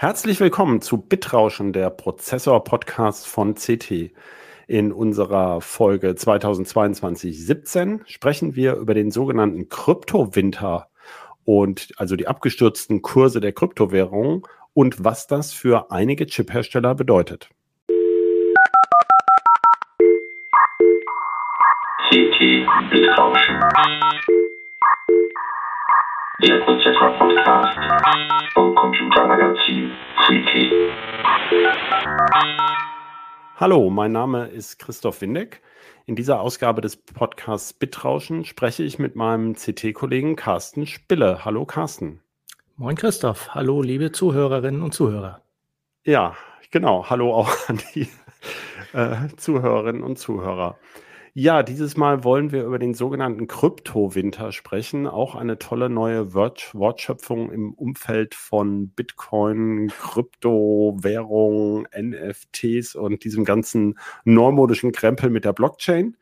Herzlich willkommen zu Bitrauschen, der Prozessor-Podcast von CT. In unserer Folge 2022-17 sprechen wir über den sogenannten Kryptowinter und also die abgestürzten Kurse der Kryptowährungen und was das für einige Chiphersteller bedeutet. CT Bitrauschen. Der Prozessor-Podcast vom Computermagazin Freaky. Hallo, mein Name ist Christoph Windeck. In dieser Ausgabe des Podcasts Bitrauschen spreche ich mit meinem CT-Kollegen Carsten Spille. Hallo Carsten. Moin Christoph. Hallo liebe Zuhörerinnen und Zuhörer. Ja, genau. Hallo auch an die äh, Zuhörerinnen und Zuhörer. Ja, dieses Mal wollen wir über den sogenannten Kryptowinter sprechen. Auch eine tolle neue Wort Wortschöpfung im Umfeld von Bitcoin, Kryptowährung, NFTs und diesem ganzen neumodischen Krempel mit der Blockchain.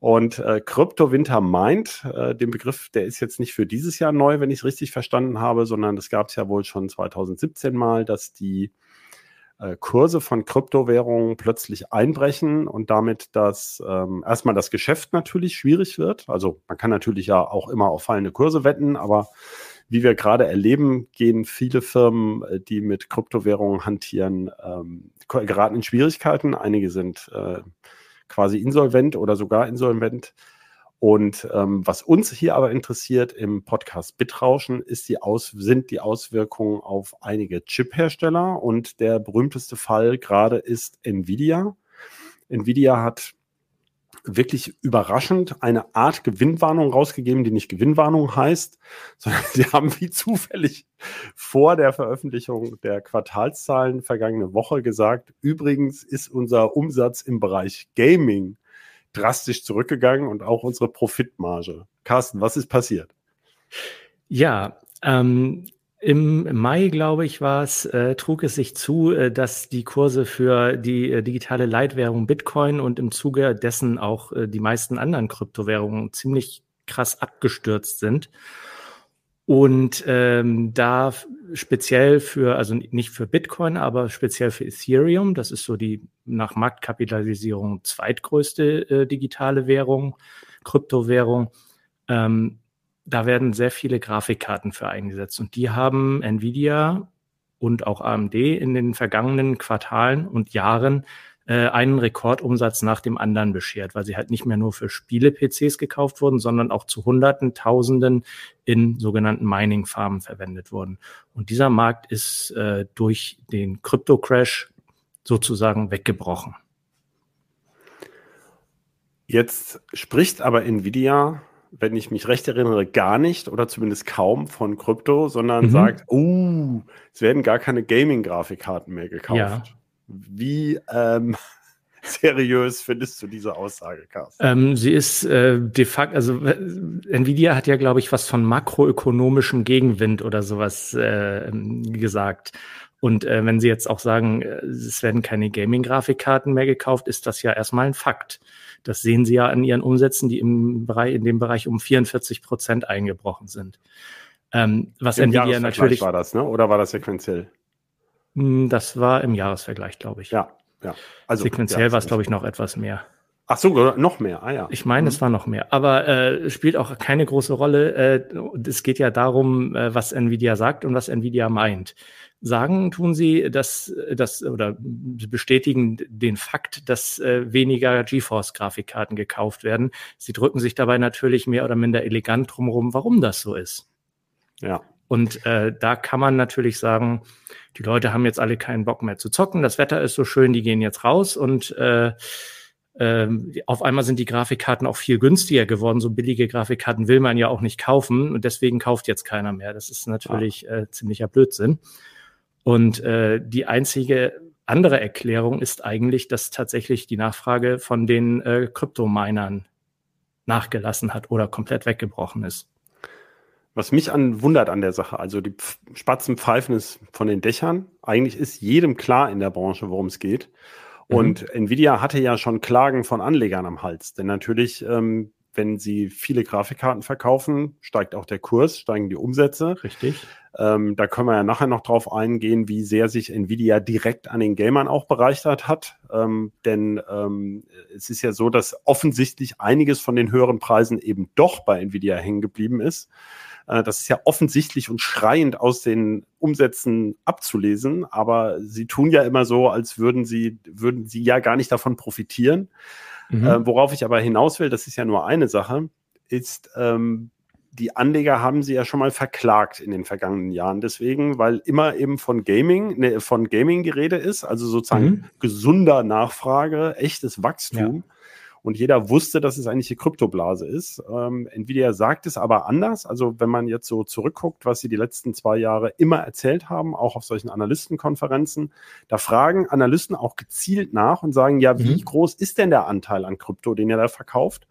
Und äh, Kryptowinter meint, äh, den Begriff, der ist jetzt nicht für dieses Jahr neu, wenn ich es richtig verstanden habe, sondern das gab es ja wohl schon 2017 mal, dass die Kurse von Kryptowährungen plötzlich einbrechen und damit das ähm, erstmal das Geschäft natürlich schwierig wird. Also man kann natürlich ja auch immer auf fallende Kurse wetten, aber wie wir gerade erleben, gehen viele Firmen, äh, die mit Kryptowährungen hantieren, ähm, geraten in Schwierigkeiten. Einige sind äh, quasi insolvent oder sogar insolvent. Und ähm, was uns hier aber interessiert im Podcast Bitrauschen ist die Aus sind die Auswirkungen auf einige Chip-Hersteller. Und der berühmteste Fall gerade ist Nvidia. Nvidia hat wirklich überraschend eine Art Gewinnwarnung rausgegeben, die nicht Gewinnwarnung heißt, sondern sie haben wie zufällig vor der Veröffentlichung der Quartalszahlen vergangene Woche gesagt, übrigens ist unser Umsatz im Bereich Gaming drastisch zurückgegangen und auch unsere Profitmarge. Carsten, was ist passiert? Ja, ähm, im Mai, glaube ich, war es, äh, trug es sich zu, äh, dass die Kurse für die äh, digitale Leitwährung Bitcoin und im Zuge dessen auch äh, die meisten anderen Kryptowährungen ziemlich krass abgestürzt sind. Und ähm, da speziell für, also nicht für Bitcoin, aber speziell für Ethereum, das ist so die nach Marktkapitalisierung zweitgrößte äh, digitale Währung, Kryptowährung, ähm, da werden sehr viele Grafikkarten für eingesetzt. Und die haben Nvidia und auch AMD in den vergangenen Quartalen und Jahren äh, einen Rekordumsatz nach dem anderen beschert, weil sie halt nicht mehr nur für Spiele-PCs gekauft wurden, sondern auch zu Hunderten, Tausenden in sogenannten Mining-Farmen verwendet wurden. Und dieser Markt ist äh, durch den Krypto-Crash sozusagen weggebrochen. Jetzt spricht aber Nvidia, wenn ich mich recht erinnere, gar nicht oder zumindest kaum von Krypto, sondern mhm. sagt, oh, es werden gar keine Gaming-Grafikkarten mehr gekauft. Ja. Wie ähm, seriös findest du diese Aussage, Carsten? Ähm, sie ist äh, de facto, also äh, Nvidia hat ja, glaube ich, was von makroökonomischem Gegenwind oder sowas äh, gesagt. Und äh, wenn Sie jetzt auch sagen, äh, es werden keine Gaming-Grafikkarten mehr gekauft, ist das ja erstmal ein Fakt. Das sehen Sie ja an Ihren Umsätzen, die im Bereich, in dem Bereich um 44 Prozent eingebrochen sind. Ähm, was Im Nvidia natürlich war das, ne? Oder war das sequenziell? Hm, das war im Jahresvergleich, glaube ich. Ja, ja. Also, Sequenziell ja, war es, glaube ich, noch etwas mehr. Ach so, noch mehr. Ah ja. Ich meine, mhm. es war noch mehr. Aber äh, spielt auch keine große Rolle. Äh, es geht ja darum, äh, was Nvidia sagt und was Nvidia meint. Sagen tun sie, dass das oder bestätigen den Fakt, dass äh, weniger GeForce-Grafikkarten gekauft werden. Sie drücken sich dabei natürlich mehr oder minder elegant drumherum, warum das so ist. Ja. Und äh, da kann man natürlich sagen, die Leute haben jetzt alle keinen Bock mehr zu zocken, das Wetter ist so schön, die gehen jetzt raus und äh, äh, auf einmal sind die Grafikkarten auch viel günstiger geworden. So billige Grafikkarten will man ja auch nicht kaufen und deswegen kauft jetzt keiner mehr. Das ist natürlich äh, ziemlicher Blödsinn. Und äh, die einzige andere Erklärung ist eigentlich, dass tatsächlich die Nachfrage von den äh, Kryptominern nachgelassen hat oder komplett weggebrochen ist. Was mich an, wundert an der Sache, also die Spatzen pfeifen es von den Dächern. Eigentlich ist jedem klar in der Branche, worum es geht. Mhm. Und Nvidia hatte ja schon Klagen von Anlegern am Hals. Denn natürlich ähm, wenn sie viele Grafikkarten verkaufen, steigt auch der Kurs, steigen die Umsätze. Richtig. Ähm, da können wir ja nachher noch drauf eingehen, wie sehr sich Nvidia direkt an den Gamern auch bereichert hat. Ähm, denn ähm, es ist ja so, dass offensichtlich einiges von den höheren Preisen eben doch bei Nvidia hängen geblieben ist. Äh, das ist ja offensichtlich und schreiend aus den Umsätzen abzulesen, aber sie tun ja immer so, als würden sie, würden sie ja gar nicht davon profitieren. Mhm. Äh, worauf ich aber hinaus will, das ist ja nur eine Sache, ist, ähm, die Anleger haben sie ja schon mal verklagt in den vergangenen Jahren. Deswegen, weil immer eben von Gaming, ne, von Gaming die Rede ist, also sozusagen mhm. gesunder Nachfrage, echtes Wachstum. Ja. Und jeder wusste, dass es eigentlich eine Kryptoblase ist. Ähm, Nvidia sagt es aber anders. Also wenn man jetzt so zurückguckt, was sie die letzten zwei Jahre immer erzählt haben, auch auf solchen Analystenkonferenzen, da fragen Analysten auch gezielt nach und sagen, ja, wie mhm. groß ist denn der Anteil an Krypto, den ihr da verkauft?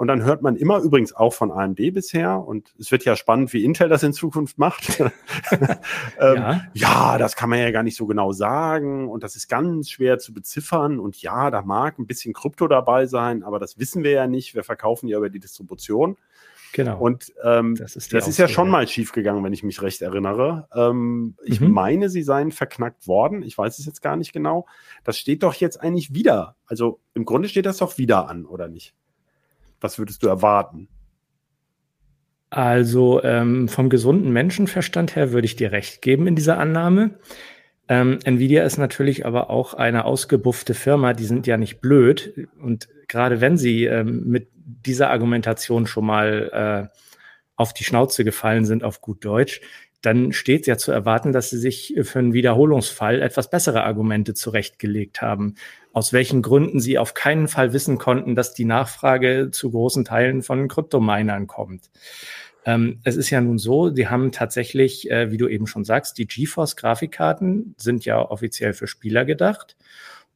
Und dann hört man immer übrigens auch von AMD bisher, und es wird ja spannend, wie Intel das in Zukunft macht. ähm, ja. ja. das kann man ja gar nicht so genau sagen und das ist ganz schwer zu beziffern. Und ja, da mag ein bisschen Krypto dabei sein, aber das wissen wir ja nicht. Wir verkaufen ja über die Distribution. Genau. Und ähm, das, ist, das ist, ja schon mal schiefgegangen, wenn ich mich recht erinnere. Ähm, ich mhm. meine, sie seien verknackt worden. Ich weiß es jetzt gar nicht genau. Das steht doch jetzt eigentlich wieder. Also im Grunde steht das doch wieder an, oder nicht? Was würdest du erwarten? Also ähm, vom gesunden Menschenverstand her würde ich dir recht geben in dieser Annahme. Ähm, Nvidia ist natürlich aber auch eine ausgebuffte Firma, die sind ja nicht blöd. Und gerade wenn sie ähm, mit dieser Argumentation schon mal äh, auf die Schnauze gefallen sind, auf gut Deutsch, dann steht ja zu erwarten, dass sie sich für einen Wiederholungsfall etwas bessere Argumente zurechtgelegt haben aus welchen Gründen sie auf keinen Fall wissen konnten, dass die Nachfrage zu großen Teilen von Kryptominern kommt. Ähm, es ist ja nun so, die haben tatsächlich, äh, wie du eben schon sagst, die GeForce-Grafikkarten sind ja offiziell für Spieler gedacht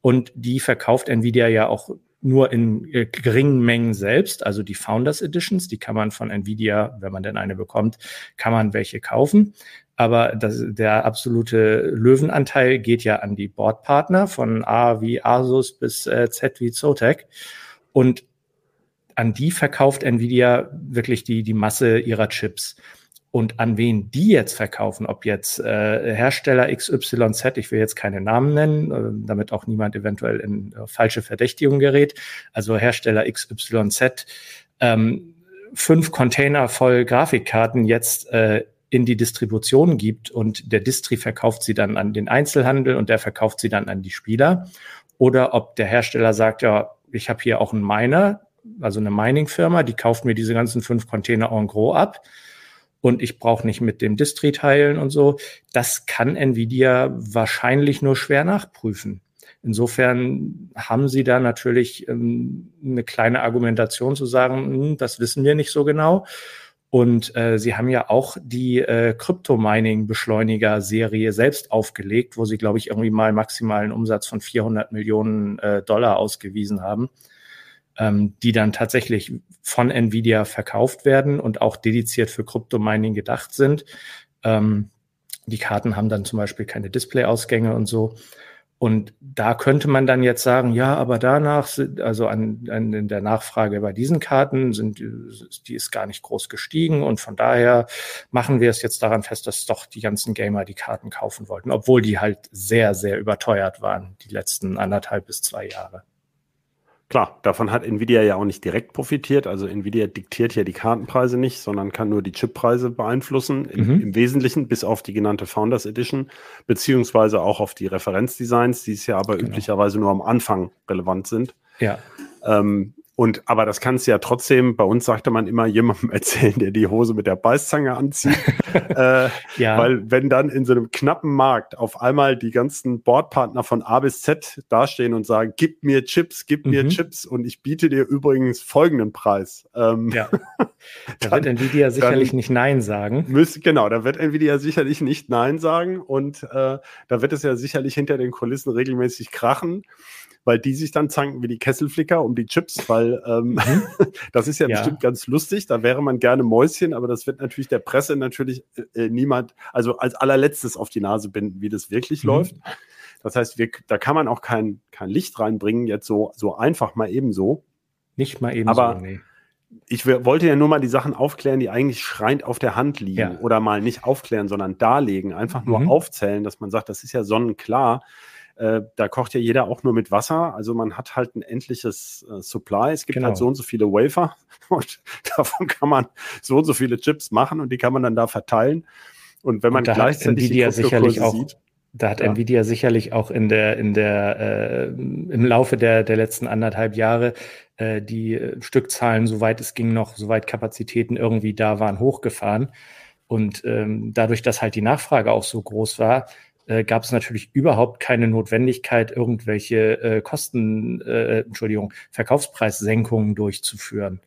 und die verkauft Nvidia ja auch nur in äh, geringen Mengen selbst, also die Founders Editions, die kann man von Nvidia, wenn man denn eine bekommt, kann man welche kaufen. Aber das, der absolute Löwenanteil geht ja an die Bordpartner von A wie Asus bis äh, Z wie Zotac. Und an die verkauft Nvidia wirklich die, die Masse ihrer Chips. Und an wen die jetzt verkaufen, ob jetzt äh, Hersteller XYZ, ich will jetzt keine Namen nennen, äh, damit auch niemand eventuell in äh, falsche Verdächtigung gerät, also Hersteller XYZ, ähm, fünf Container voll Grafikkarten jetzt äh, in die Distribution gibt und der Distri verkauft sie dann an den Einzelhandel und der verkauft sie dann an die Spieler. Oder ob der Hersteller sagt, ja, ich habe hier auch einen Miner, also eine Mining-Firma, die kauft mir diese ganzen fünf Container en gros ab und ich brauche nicht mit dem Distri teilen und so. Das kann Nvidia wahrscheinlich nur schwer nachprüfen. Insofern haben sie da natürlich ähm, eine kleine Argumentation zu sagen, hm, das wissen wir nicht so genau. Und äh, sie haben ja auch die äh, Crypto-Mining-Beschleuniger-Serie selbst aufgelegt, wo sie, glaube ich, irgendwie mal maximalen Umsatz von 400 Millionen äh, Dollar ausgewiesen haben, ähm, die dann tatsächlich von Nvidia verkauft werden und auch dediziert für Crypto-Mining gedacht sind. Ähm, die Karten haben dann zum Beispiel keine Display-Ausgänge und so. Und da könnte man dann jetzt sagen, ja, aber danach, also an, an in der Nachfrage bei diesen Karten sind, die ist gar nicht groß gestiegen und von daher machen wir es jetzt daran fest, dass doch die ganzen Gamer die Karten kaufen wollten, obwohl die halt sehr, sehr überteuert waren, die letzten anderthalb bis zwei Jahre. Klar, davon hat Nvidia ja auch nicht direkt profitiert. Also Nvidia diktiert ja die Kartenpreise nicht, sondern kann nur die Chippreise beeinflussen, im, mhm. im Wesentlichen bis auf die genannte Founders Edition, beziehungsweise auch auf die Referenzdesigns, die es ja aber genau. üblicherweise nur am Anfang relevant sind. Ja. Ähm, und aber das kannst du ja trotzdem, bei uns sagte man immer jemandem erzählen, der die Hose mit der Beißzange anzieht. äh, ja. Weil wenn dann in so einem knappen Markt auf einmal die ganzen Bordpartner von A bis Z dastehen und sagen, gib mir Chips, gib mhm. mir Chips und ich biete dir übrigens folgenden Preis. Ähm, ja. Da wird Nvidia sicherlich nicht Nein sagen. Müsst, genau, da wird Nvidia sicherlich nicht Nein sagen und äh, da wird es ja sicherlich hinter den Kulissen regelmäßig krachen weil die sich dann zanken wie die Kesselflicker um die Chips, weil ähm, mhm. das ist ja, ja, bestimmt ganz lustig. Da wäre man gerne Mäuschen, aber das wird natürlich der Presse natürlich äh, äh, niemand, also als allerletztes auf die Nase binden, wie das wirklich mhm. läuft. Das heißt, wir, da kann man auch kein, kein Licht reinbringen, jetzt so, so einfach mal ebenso. Nicht mal ebenso, aber, nee ich wollte ja nur mal die Sachen aufklären, die eigentlich schreiend auf der Hand liegen ja. oder mal nicht aufklären, sondern darlegen, einfach nur mhm. aufzählen, dass man sagt, das ist ja sonnenklar. Äh, da kocht ja jeder auch nur mit Wasser. Also man hat halt ein endliches äh, Supply. Es gibt halt genau. halt so und so viele Wafer und davon kann man so und so viele Chips machen und die kann man dann da verteilen. Und wenn man gleichzeitig Nvidia die sicherlich auch sieht, da hat ja. Nvidia sicherlich auch in der, in der, äh, im Laufe der, der letzten anderthalb Jahre äh, die äh, Stückzahlen, soweit es ging, noch, soweit Kapazitäten irgendwie da waren, hochgefahren. Und ähm, dadurch, dass halt die Nachfrage auch so groß war, äh, gab es natürlich überhaupt keine Notwendigkeit, irgendwelche äh, Kosten, äh, Entschuldigung, Verkaufspreissenkungen durchzuführen.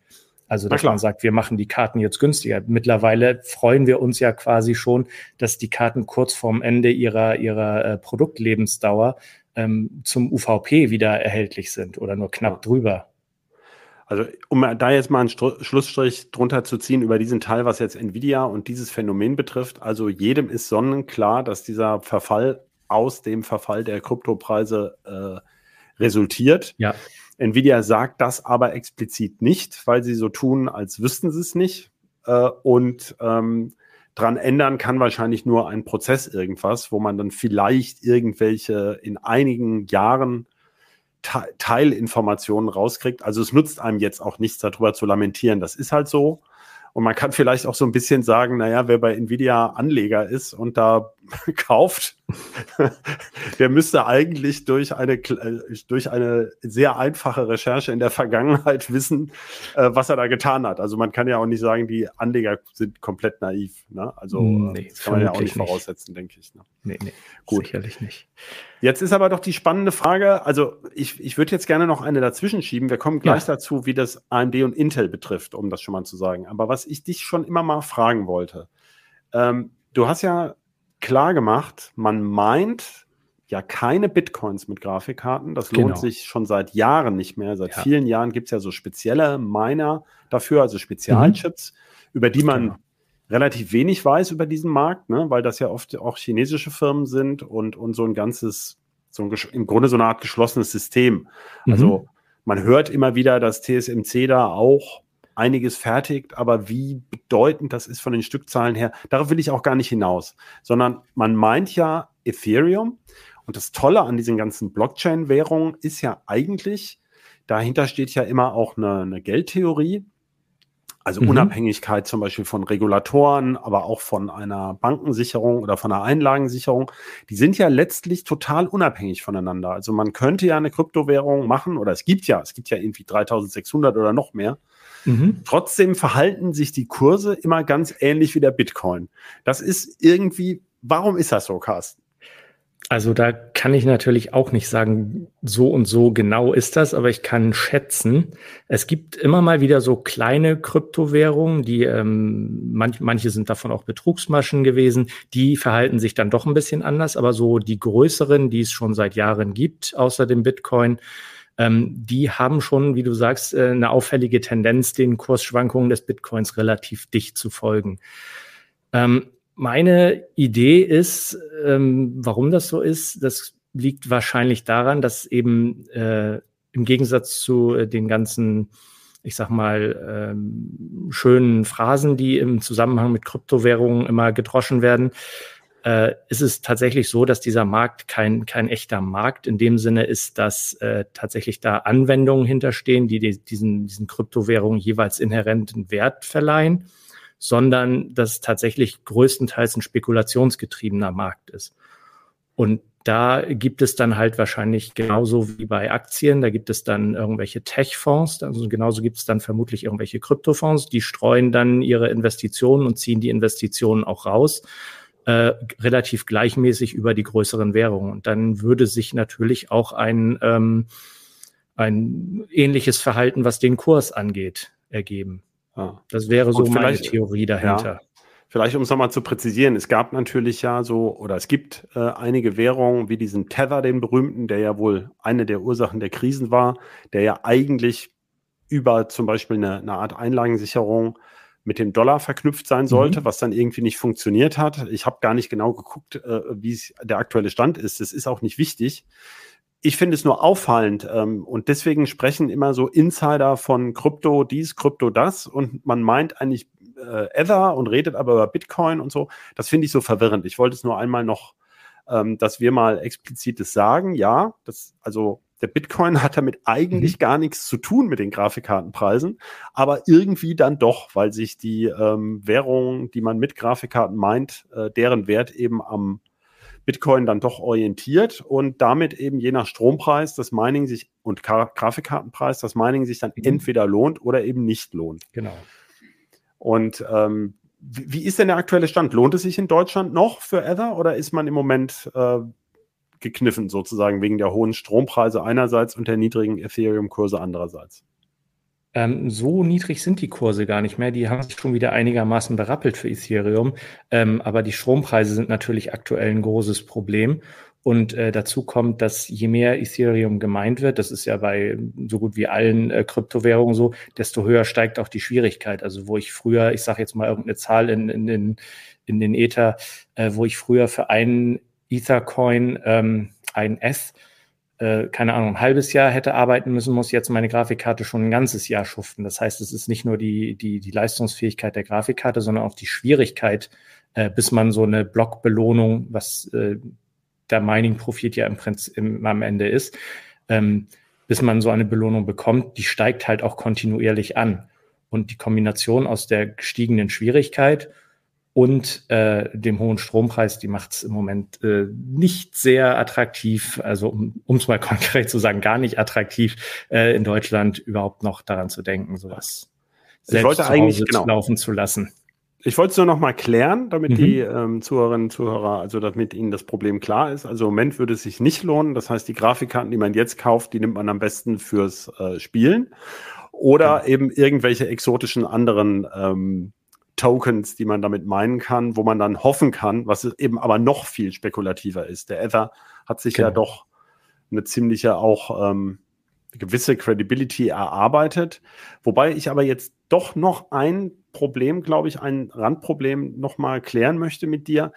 Also, dass man sagt, wir machen die Karten jetzt günstiger. Mittlerweile freuen wir uns ja quasi schon, dass die Karten kurz vorm Ende ihrer, ihrer äh, Produktlebensdauer ähm, zum UVP wieder erhältlich sind oder nur knapp drüber. Also, um da jetzt mal einen Stru Schlussstrich drunter zu ziehen über diesen Teil, was jetzt Nvidia und dieses Phänomen betrifft. Also, jedem ist sonnenklar, dass dieser Verfall aus dem Verfall der Kryptopreise äh, resultiert. Ja. Nvidia sagt das aber explizit nicht, weil sie so tun, als wüssten sie es nicht. Äh, und ähm, dran ändern kann wahrscheinlich nur ein Prozess irgendwas, wo man dann vielleicht irgendwelche in einigen Jahren Te Teilinformationen rauskriegt. Also es nutzt einem jetzt auch nichts darüber zu lamentieren. Das ist halt so. Und man kann vielleicht auch so ein bisschen sagen, naja, wer bei Nvidia Anleger ist und da kauft, der müsste eigentlich durch eine, äh, durch eine sehr einfache Recherche in der Vergangenheit wissen, äh, was er da getan hat. Also man kann ja auch nicht sagen, die Anleger sind komplett naiv. Ne? Also hm, nee, das kann man ja auch nicht, nicht. voraussetzen, denke ich. Ne? Nee, nee, Gut. sicherlich nicht. Jetzt ist aber doch die spannende Frage, also ich, ich würde jetzt gerne noch eine dazwischen schieben. Wir kommen gleich ja. dazu, wie das AMD und Intel betrifft, um das schon mal zu sagen. Aber was ich dich schon immer mal fragen wollte, ähm, du hast ja klar gemacht, man meint ja keine Bitcoins mit Grafikkarten. Das lohnt genau. sich schon seit Jahren nicht mehr. Seit ja. vielen Jahren gibt es ja so spezielle Miner dafür, also Spezialchips, mhm. über die man genau relativ wenig weiß über diesen Markt, ne? weil das ja oft auch chinesische Firmen sind und, und so ein ganzes, so ein, im Grunde so eine Art geschlossenes System. Mhm. Also man hört immer wieder, dass TSMC da auch einiges fertigt, aber wie bedeutend das ist von den Stückzahlen her, darauf will ich auch gar nicht hinaus, sondern man meint ja Ethereum und das Tolle an diesen ganzen Blockchain-Währungen ist ja eigentlich, dahinter steht ja immer auch eine, eine Geldtheorie, also mhm. Unabhängigkeit zum Beispiel von Regulatoren, aber auch von einer Bankensicherung oder von einer Einlagensicherung, die sind ja letztlich total unabhängig voneinander. Also man könnte ja eine Kryptowährung machen oder es gibt ja, es gibt ja irgendwie 3600 oder noch mehr. Mhm. Trotzdem verhalten sich die Kurse immer ganz ähnlich wie der Bitcoin. Das ist irgendwie, warum ist das so, Carsten? Also da kann ich natürlich auch nicht sagen, so und so genau ist das, aber ich kann schätzen. Es gibt immer mal wieder so kleine Kryptowährungen, die ähm, manch, manche sind davon auch Betrugsmaschen gewesen, die verhalten sich dann doch ein bisschen anders, aber so die größeren, die es schon seit Jahren gibt, außer dem Bitcoin, ähm, die haben schon, wie du sagst, äh, eine auffällige Tendenz, den Kursschwankungen des Bitcoins relativ dicht zu folgen. Ähm, meine Idee ist, ähm, warum das so ist, das liegt wahrscheinlich daran, dass eben äh, im Gegensatz zu äh, den ganzen, ich sag mal, ähm, schönen Phrasen, die im Zusammenhang mit Kryptowährungen immer gedroschen werden, äh, ist es tatsächlich so, dass dieser Markt kein, kein echter Markt in dem Sinne ist, dass äh, tatsächlich da Anwendungen hinterstehen, die, die diesen, diesen Kryptowährungen jeweils inhärenten Wert verleihen sondern dass es tatsächlich größtenteils ein spekulationsgetriebener Markt ist. Und da gibt es dann halt wahrscheinlich genauso wie bei Aktien, da gibt es dann irgendwelche Tech-Fonds, also genauso gibt es dann vermutlich irgendwelche Kryptofonds, die streuen dann ihre Investitionen und ziehen die Investitionen auch raus, äh, relativ gleichmäßig über die größeren Währungen. Und dann würde sich natürlich auch ein, ähm, ein ähnliches Verhalten, was den Kurs angeht, ergeben. Ja. Das wäre so meine Theorie dahinter. Ja, vielleicht um es nochmal zu präzisieren, es gab natürlich ja so, oder es gibt äh, einige Währungen wie diesen Tether, den berühmten, der ja wohl eine der Ursachen der Krisen war, der ja eigentlich über zum Beispiel eine, eine Art Einlagensicherung mit dem Dollar verknüpft sein mhm. sollte, mhm. was dann irgendwie nicht funktioniert hat. Ich habe gar nicht genau geguckt, äh, wie der aktuelle Stand ist. Das ist auch nicht wichtig ich finde es nur auffallend ähm, und deswegen sprechen immer so Insider von Krypto dies, Krypto das und man meint eigentlich äh, Ether und redet aber über Bitcoin und so. Das finde ich so verwirrend. Ich wollte es nur einmal noch, ähm, dass wir mal explizites sagen. Ja, das, also der Bitcoin hat damit eigentlich mhm. gar nichts zu tun mit den Grafikkartenpreisen, aber irgendwie dann doch, weil sich die ähm, Währung, die man mit Grafikkarten meint, äh, deren Wert eben am Bitcoin dann doch orientiert und damit eben je nach Strompreis das Mining sich und Gra Grafikkartenpreis das Mining sich dann mhm. entweder lohnt oder eben nicht lohnt. Genau. Und ähm, wie, wie, ist denn der aktuelle Stand? Lohnt es sich in Deutschland noch für Ether oder ist man im Moment äh, gekniffen sozusagen wegen der hohen Strompreise einerseits und der niedrigen Ethereum-Kurse andererseits? Ähm, so niedrig sind die Kurse gar nicht mehr. Die haben sich schon wieder einigermaßen berappelt für Ethereum. Ähm, aber die Strompreise sind natürlich aktuell ein großes Problem. Und äh, dazu kommt, dass je mehr Ethereum gemeint wird, das ist ja bei so gut wie allen äh, Kryptowährungen so, desto höher steigt auch die Schwierigkeit. Also wo ich früher, ich sage jetzt mal irgendeine Zahl in, in, in, in den Ether, äh, wo ich früher für einen Ethercoin, ähm, ein S, äh, keine Ahnung, ein halbes Jahr hätte arbeiten müssen, muss jetzt meine Grafikkarte schon ein ganzes Jahr schuften. Das heißt, es ist nicht nur die, die, die Leistungsfähigkeit der Grafikkarte, sondern auch die Schwierigkeit, äh, bis man so eine Blockbelohnung, was äh, der Mining-Profit ja im Prinzip im, am Ende ist, ähm, bis man so eine Belohnung bekommt, die steigt halt auch kontinuierlich an. Und die Kombination aus der gestiegenen Schwierigkeit und äh, dem hohen Strompreis, die macht es im Moment äh, nicht sehr attraktiv, also um es mal konkret zu sagen, gar nicht attraktiv, äh, in Deutschland überhaupt noch daran zu denken, sowas selbst zu Hause genau. laufen zu lassen. Ich wollte es nur noch mal klären, damit mhm. die ähm, Zuhörerinnen und Zuhörer, also damit ihnen das Problem klar ist. Also im Moment würde es sich nicht lohnen. Das heißt, die Grafikkarten, die man jetzt kauft, die nimmt man am besten fürs äh, Spielen. Oder mhm. eben irgendwelche exotischen anderen ähm, Tokens, die man damit meinen kann, wo man dann hoffen kann, was eben aber noch viel spekulativer ist. Der Ether hat sich genau. ja doch eine ziemliche auch ähm, gewisse Credibility erarbeitet. Wobei ich aber jetzt doch noch ein Problem, glaube ich, ein Randproblem noch mal klären möchte mit dir.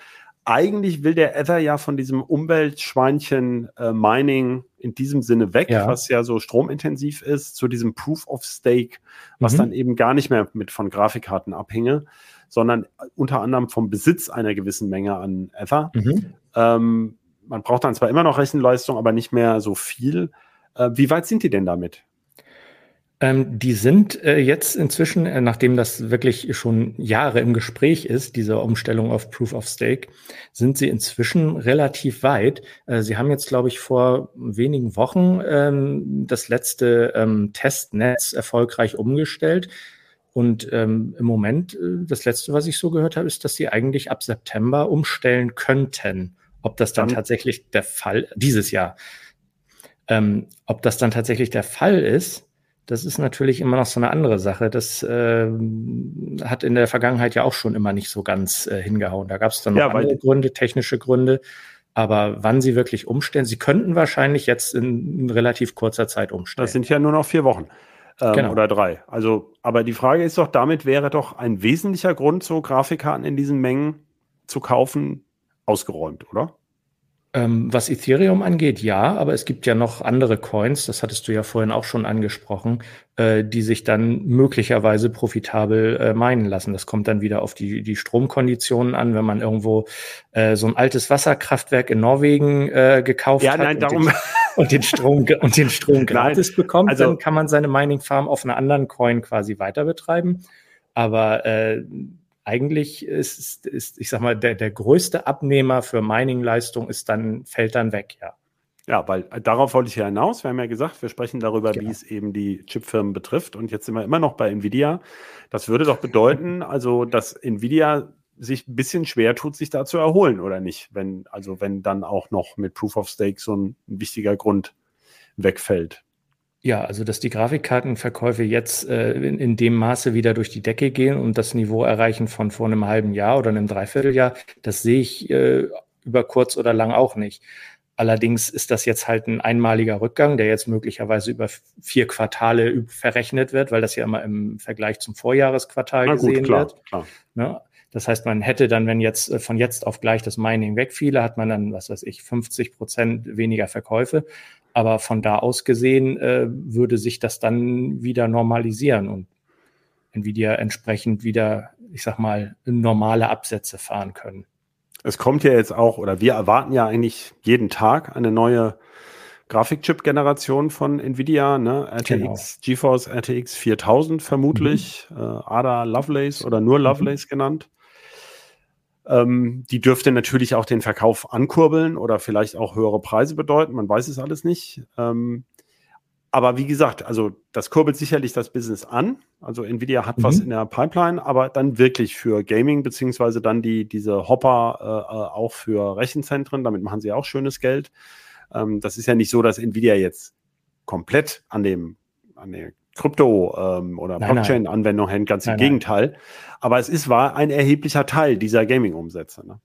Eigentlich will der Ether ja von diesem Umweltschweinchen äh, Mining in diesem Sinne weg, ja. was ja so stromintensiv ist, zu diesem Proof of Stake, was mhm. dann eben gar nicht mehr mit von Grafikkarten abhinge, sondern unter anderem vom Besitz einer gewissen Menge an Ether. Mhm. Ähm, man braucht dann zwar immer noch Rechenleistung, aber nicht mehr so viel. Äh, wie weit sind die denn damit? Ähm, die sind äh, jetzt inzwischen, äh, nachdem das wirklich schon Jahre im Gespräch ist, diese Umstellung auf Proof of Stake, sind sie inzwischen relativ weit. Äh, sie haben jetzt, glaube ich, vor wenigen Wochen ähm, das letzte ähm, Testnetz erfolgreich umgestellt. Und ähm, im Moment, äh, das letzte, was ich so gehört habe, ist, dass sie eigentlich ab September umstellen könnten. Ob das dann, tatsächlich der Fall, dieses Jahr, ähm, ob das dann tatsächlich der Fall ist, das ist natürlich immer noch so eine andere Sache. Das äh, hat in der Vergangenheit ja auch schon immer nicht so ganz äh, hingehauen. Da gab es dann noch ja, andere Gründe, technische Gründe. Aber wann sie wirklich umstellen, sie könnten wahrscheinlich jetzt in, in relativ kurzer Zeit umstellen. Das sind ja nur noch vier Wochen ähm, genau. oder drei. Also, aber die Frage ist doch, damit wäre doch ein wesentlicher Grund, so Grafikkarten in diesen Mengen zu kaufen, ausgeräumt, oder? Ähm, was Ethereum angeht, ja, aber es gibt ja noch andere Coins, das hattest du ja vorhin auch schon angesprochen, äh, die sich dann möglicherweise profitabel äh, meinen lassen. Das kommt dann wieder auf die, die Stromkonditionen an, wenn man irgendwo äh, so ein altes Wasserkraftwerk in Norwegen äh, gekauft ja, nein, hat darum. Und, den, Strom und den Strom gratis nein, bekommt, also, dann kann man seine Mining Farm auf einer anderen Coin quasi weiter betreiben. Aber äh, eigentlich ist, ist, ich sag mal, der, der größte Abnehmer für Mining-Leistung ist dann, fällt dann weg, ja. Ja, weil äh, darauf wollte ich ja hinaus. Wir haben ja gesagt, wir sprechen darüber, genau. wie es eben die Chipfirmen betrifft. Und jetzt sind wir immer noch bei Nvidia. Das würde doch bedeuten, also, dass Nvidia sich ein bisschen schwer tut, sich da zu erholen, oder nicht? Wenn, also wenn dann auch noch mit Proof of Stake so ein, ein wichtiger Grund wegfällt. Ja, also dass die Grafikkartenverkäufe jetzt äh, in, in, dem Maße wieder durch die Decke gehen und das Niveau erreichen von vor einem halben Jahr oder einem Dreivierteljahr, das sehe ich äh, über kurz oder lang auch nicht. Allerdings ist das jetzt halt ein einmaliger Rückgang, der jetzt möglicherweise über vier Quartale verrechnet wird, weil das ja immer im Vergleich zum Vorjahresquartal Na gesehen gut, klar, wird. Klar. Ne? Das heißt, man hätte dann, wenn jetzt äh, von jetzt auf gleich das Mining wegfiele, hat man dann, was weiß ich, 50 Prozent weniger Verkäufe. Aber von da aus gesehen äh, würde sich das dann wieder normalisieren und Nvidia entsprechend wieder, ich sag mal, normale Absätze fahren können. Es kommt ja jetzt auch, oder wir erwarten ja eigentlich jeden Tag eine neue Grafikchip-Generation von Nvidia, ne? RTX, genau. GeForce RTX 4000 vermutlich, mhm. äh, ADA Lovelace oder nur. Lovelace mhm. genannt. Ähm, die dürfte natürlich auch den Verkauf ankurbeln oder vielleicht auch höhere Preise bedeuten. Man weiß es alles nicht. Ähm, aber wie gesagt, also das kurbelt sicherlich das Business an. Also Nvidia hat mhm. was in der Pipeline, aber dann wirklich für Gaming, beziehungsweise dann die, diese Hopper äh, äh auch für Rechenzentren. Damit machen sie auch schönes Geld. Ähm, das ist ja nicht so, dass Nvidia jetzt komplett an dem, an der Krypto- ähm, oder Blockchain-Anwendung hängt, ganz nein, im Gegenteil. Nein. Aber es ist, war ein erheblicher Teil dieser Gaming-Umsätze. Ne?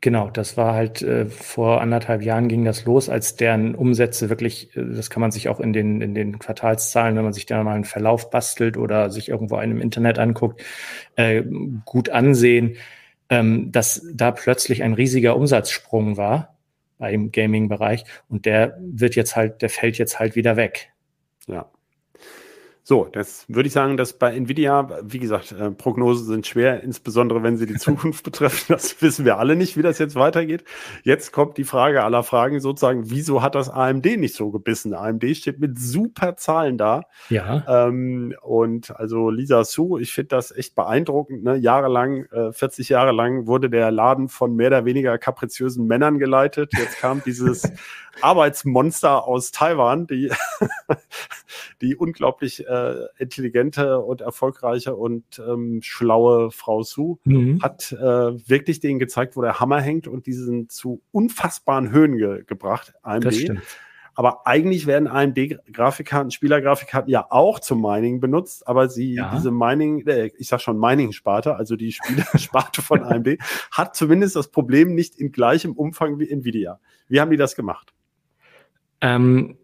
Genau, das war halt äh, vor anderthalb Jahren ging das los, als deren Umsätze wirklich, äh, das kann man sich auch in den, in den Quartalszahlen, wenn man sich da mal einen Verlauf bastelt oder sich irgendwo einen im Internet anguckt, äh, gut ansehen, ähm, dass da plötzlich ein riesiger Umsatzsprung war beim Gaming-Bereich und der wird jetzt halt, der fällt jetzt halt wieder weg. Ja. So, das würde ich sagen, dass bei Nvidia, wie gesagt, äh, Prognosen sind schwer, insbesondere wenn sie die Zukunft betreffen. Das wissen wir alle nicht, wie das jetzt weitergeht. Jetzt kommt die Frage aller Fragen sozusagen, wieso hat das AMD nicht so gebissen? AMD steht mit super Zahlen da. Ja. Ähm, und also Lisa Su, ich finde das echt beeindruckend. Ne? Jahrelang, äh, 40 Jahre lang wurde der Laden von mehr oder weniger kapriziösen Männern geleitet. Jetzt kam dieses Arbeitsmonster aus Taiwan, die, die unglaublich äh, intelligente und erfolgreiche und ähm, schlaue Frau Su mhm. hat äh, wirklich denen gezeigt, wo der Hammer hängt und die sind zu unfassbaren Höhen ge gebracht. AMD. Das stimmt. Aber eigentlich werden AMD-Grafikkarten, Spielergrafikkarten ja auch zum Mining benutzt, aber sie, ja. diese Mining, äh, ich sag schon Mining-Sparte, also die Spielersparte von AMD, hat zumindest das Problem nicht in gleichem Umfang wie Nvidia. Wie haben die das gemacht? Ähm,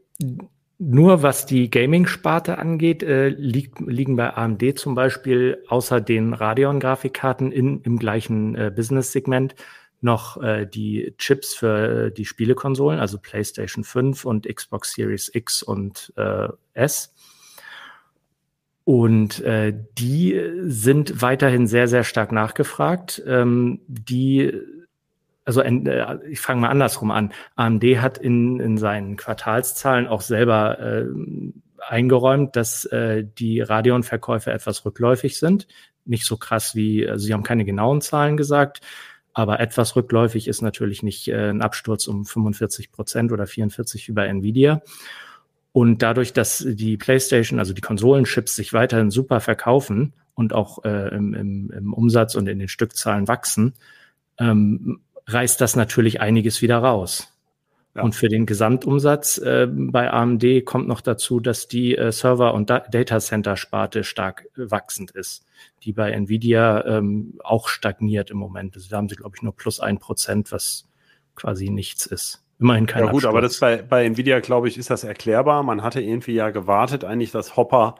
nur was die Gaming-Sparte angeht, äh, liegt, liegen bei AMD zum Beispiel außer den Radeon-Grafikkarten im gleichen äh, Business-Segment noch äh, die Chips für äh, die Spielekonsolen, also PlayStation 5 und Xbox Series X und äh, S. Und äh, die sind weiterhin sehr, sehr stark nachgefragt. Ähm, die also äh, ich fange mal andersrum an. AMD hat in, in seinen Quartalszahlen auch selber äh, eingeräumt, dass äh, die Radeon-Verkäufe etwas rückläufig sind. Nicht so krass wie, also sie haben keine genauen Zahlen gesagt, aber etwas rückläufig ist natürlich nicht äh, ein Absturz um 45 Prozent oder 44 wie bei Nvidia. Und dadurch, dass die PlayStation, also die Konsolenchips sich weiterhin super verkaufen und auch äh, im, im, im Umsatz und in den Stückzahlen wachsen, ähm, reißt das natürlich einiges wieder raus. Ja. Und für den Gesamtumsatz äh, bei AMD kommt noch dazu, dass die äh, Server- und da Data Center-Sparte stark äh, wachsend ist, die bei Nvidia ähm, auch stagniert im Moment. Also da haben sie, glaube ich, nur plus ein Prozent, was quasi nichts ist. Immerhin kein Ja gut, Absturz. aber das bei, bei Nvidia, glaube ich, ist das erklärbar. Man hatte irgendwie ja gewartet, eigentlich, dass Hopper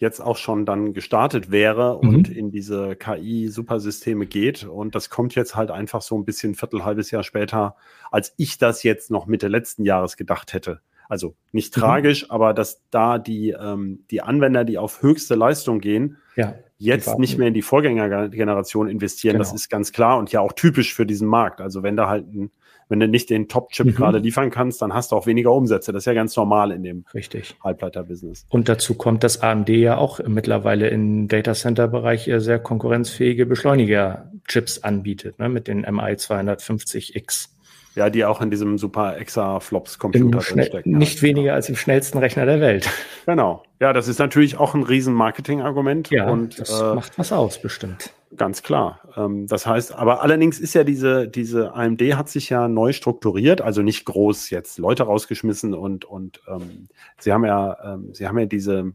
jetzt auch schon dann gestartet wäre mhm. und in diese KI-Supersysteme geht. Und das kommt jetzt halt einfach so ein bisschen viertel, halbes Jahr später, als ich das jetzt noch Mitte letzten Jahres gedacht hätte. Also nicht mhm. tragisch, aber dass da die, ähm, die Anwender, die auf höchste Leistung gehen, ja, jetzt nicht mehr in die Vorgängergeneration investieren, genau. das ist ganz klar und ja auch typisch für diesen Markt. Also wenn da halt ein wenn du nicht den Top-Chip mhm. gerade liefern kannst, dann hast du auch weniger Umsätze. Das ist ja ganz normal in dem Richtig. Halbleiter-Business. Und dazu kommt, dass AMD ja auch mittlerweile im Data Center-Bereich sehr konkurrenzfähige Beschleuniger-Chips anbietet, ne, mit den MI 250X. Ja, die auch in diesem super Exaflops-Computer stecken. Nicht ja. weniger als im schnellsten Rechner der Welt. Genau. Ja, das ist natürlich auch ein riesen Marketing-Argument. Ja, und, das äh, macht was aus, bestimmt. Ganz klar. Ähm, das heißt, aber allerdings ist ja diese, diese AMD hat sich ja neu strukturiert, also nicht groß jetzt Leute rausgeschmissen und, und ähm, sie haben ja, ähm, sie haben ja diese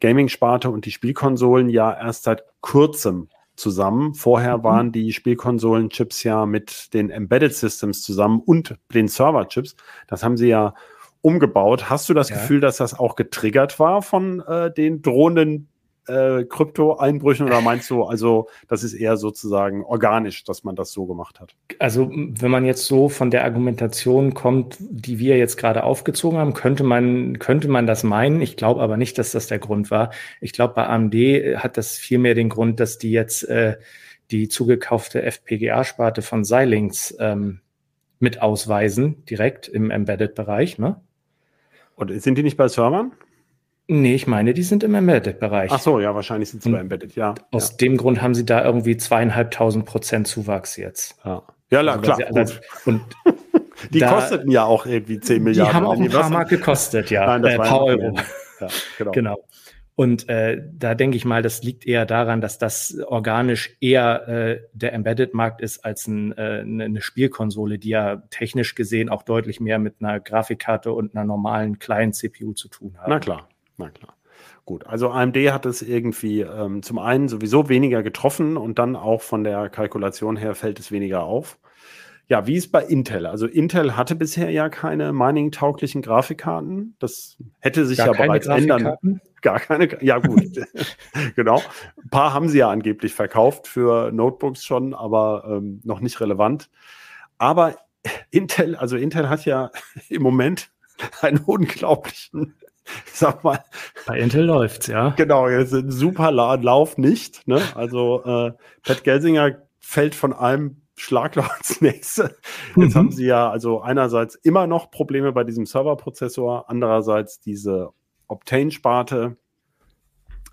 Gaming-Sparte und die Spielkonsolen ja erst seit kurzem zusammen. Vorher mhm. waren die Spielkonsolen-Chips ja mit den Embedded Systems zusammen und den Server-Chips. Das haben sie ja umgebaut. Hast du das ja. Gefühl, dass das auch getriggert war von äh, den drohenden äh, Krypto-Einbrüchen oder meinst du, also das ist eher sozusagen organisch, dass man das so gemacht hat? Also wenn man jetzt so von der Argumentation kommt, die wir jetzt gerade aufgezogen haben, könnte man, könnte man das meinen. Ich glaube aber nicht, dass das der Grund war. Ich glaube, bei AMD hat das vielmehr den Grund, dass die jetzt äh, die zugekaufte FPGA-Sparte von Xilinx ähm, mit ausweisen, direkt im Embedded-Bereich. Ne? Und sind die nicht bei Servern? Nee, ich meine, die sind im Embedded-Bereich. Ach so, ja, wahrscheinlich sind sie bei Embedded, ja. Aus ja. dem Grund haben sie da irgendwie zweieinhalbtausend Prozent Zuwachs jetzt. Ja, ja also, klar. Also, und die da, kosteten ja auch irgendwie 10 Milliarden. Die haben auch ein paar Mal gekostet, ja. Nein, das äh, paar Euro. Ja, genau. genau. Und äh, da denke ich mal, das liegt eher daran, dass das organisch eher äh, der Embedded-Markt ist als ein, äh, eine Spielkonsole, die ja technisch gesehen auch deutlich mehr mit einer Grafikkarte und einer normalen kleinen CPU zu tun hat. Na klar, na klar. Gut, also AMD hat es irgendwie ähm, zum einen sowieso weniger getroffen und dann auch von der Kalkulation her fällt es weniger auf. Ja, wie ist bei Intel? Also Intel hatte bisher ja keine mining-tauglichen Grafikkarten. Das hätte sich Gar ja bereits ändern. Gar keine. Ja gut, genau. Ein paar haben sie ja angeblich verkauft für Notebooks schon, aber ähm, noch nicht relevant. Aber Intel, also Intel hat ja im Moment einen unglaublichen sag mal. Bei Intel läuft's, ja. Genau, jetzt ein super Lauf nicht. Ne? Also äh, Pat Gelsinger fällt von einem Schlagloch ins nächste. Jetzt mhm. haben sie ja also einerseits immer noch Probleme bei diesem Serverprozessor, andererseits diese Optane-Sparte,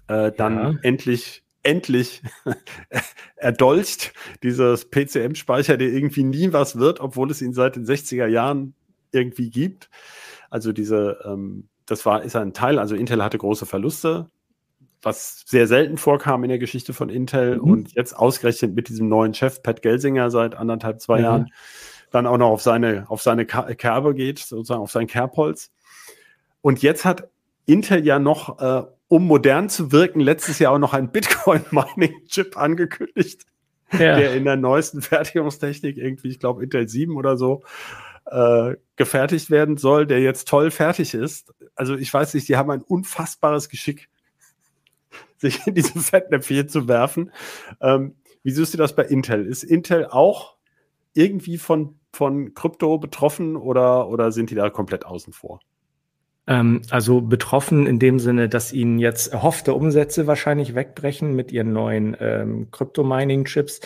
äh, dann ja. endlich endlich erdolcht dieses PCM-Speicher, der irgendwie nie was wird, obwohl es ihn seit den 60er Jahren irgendwie gibt. Also diese, ähm, das war, ist ein Teil, also Intel hatte große Verluste was sehr selten vorkam in der Geschichte von Intel mhm. und jetzt ausgerechnet mit diesem neuen Chef Pat Gelsinger seit anderthalb, zwei mhm. Jahren dann auch noch auf seine, auf seine Kerbe geht, sozusagen auf sein Kerbholz. Und jetzt hat Intel ja noch, äh, um modern zu wirken, letztes Jahr auch noch einen Bitcoin-Mining-Chip angekündigt, ja. der in der neuesten Fertigungstechnik irgendwie, ich glaube, Intel 7 oder so, äh, gefertigt werden soll, der jetzt toll fertig ist. Also ich weiß nicht, die haben ein unfassbares Geschick sich in diese Fettnäpfchen zu werfen. Ähm, wie siehst du das bei Intel? Ist Intel auch irgendwie von, von Krypto betroffen oder, oder sind die da komplett außen vor? Ähm, also betroffen in dem Sinne, dass ihnen jetzt erhoffte Umsätze wahrscheinlich wegbrechen mit ihren neuen ähm, Crypto-Mining-Chips,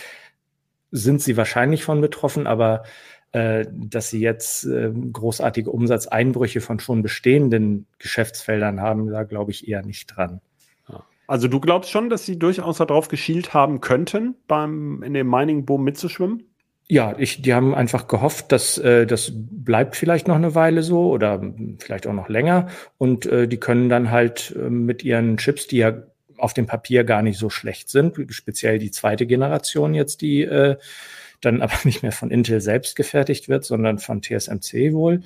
sind sie wahrscheinlich von betroffen, aber dass sie jetzt äh, großartige Umsatzeinbrüche von schon bestehenden Geschäftsfeldern haben, da glaube ich eher nicht dran. Also du glaubst schon, dass sie durchaus darauf geschielt haben könnten, beim in dem Mining-Boom mitzuschwimmen? Ja, ich, die haben einfach gehofft, dass äh, das bleibt vielleicht noch eine Weile so oder vielleicht auch noch länger. Und äh, die können dann halt äh, mit ihren Chips, die ja auf dem Papier gar nicht so schlecht sind, speziell die zweite Generation jetzt, die äh, dann aber nicht mehr von Intel selbst gefertigt wird, sondern von TSMC wohl.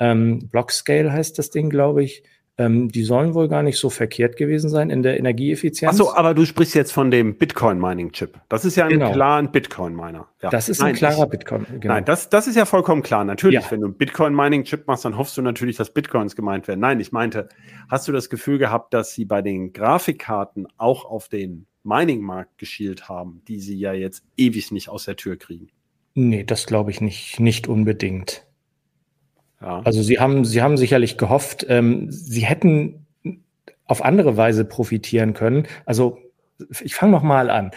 Ähm, Blockscale heißt das Ding, glaube ich. Ähm, die sollen wohl gar nicht so verkehrt gewesen sein in der Energieeffizienz. Achso, aber du sprichst jetzt von dem Bitcoin-Mining-Chip. Das ist ja ein genau. klarer Bitcoin-Miner. Ja. Das ist nein, ein klarer ich, Bitcoin. Genau. Nein, das, das ist ja vollkommen klar. Natürlich, ja. wenn du einen Bitcoin-Mining-Chip machst, dann hoffst du natürlich, dass Bitcoins gemeint werden. Nein, ich meinte, hast du das Gefühl gehabt, dass sie bei den Grafikkarten auch auf den Mining-Markt geschielt haben, die sie ja jetzt ewig nicht aus der Tür kriegen? Nee, das glaube ich nicht, nicht unbedingt. Ja. Also sie haben, sie haben sicherlich gehofft, ähm, sie hätten auf andere Weise profitieren können. Also ich fange noch mal an.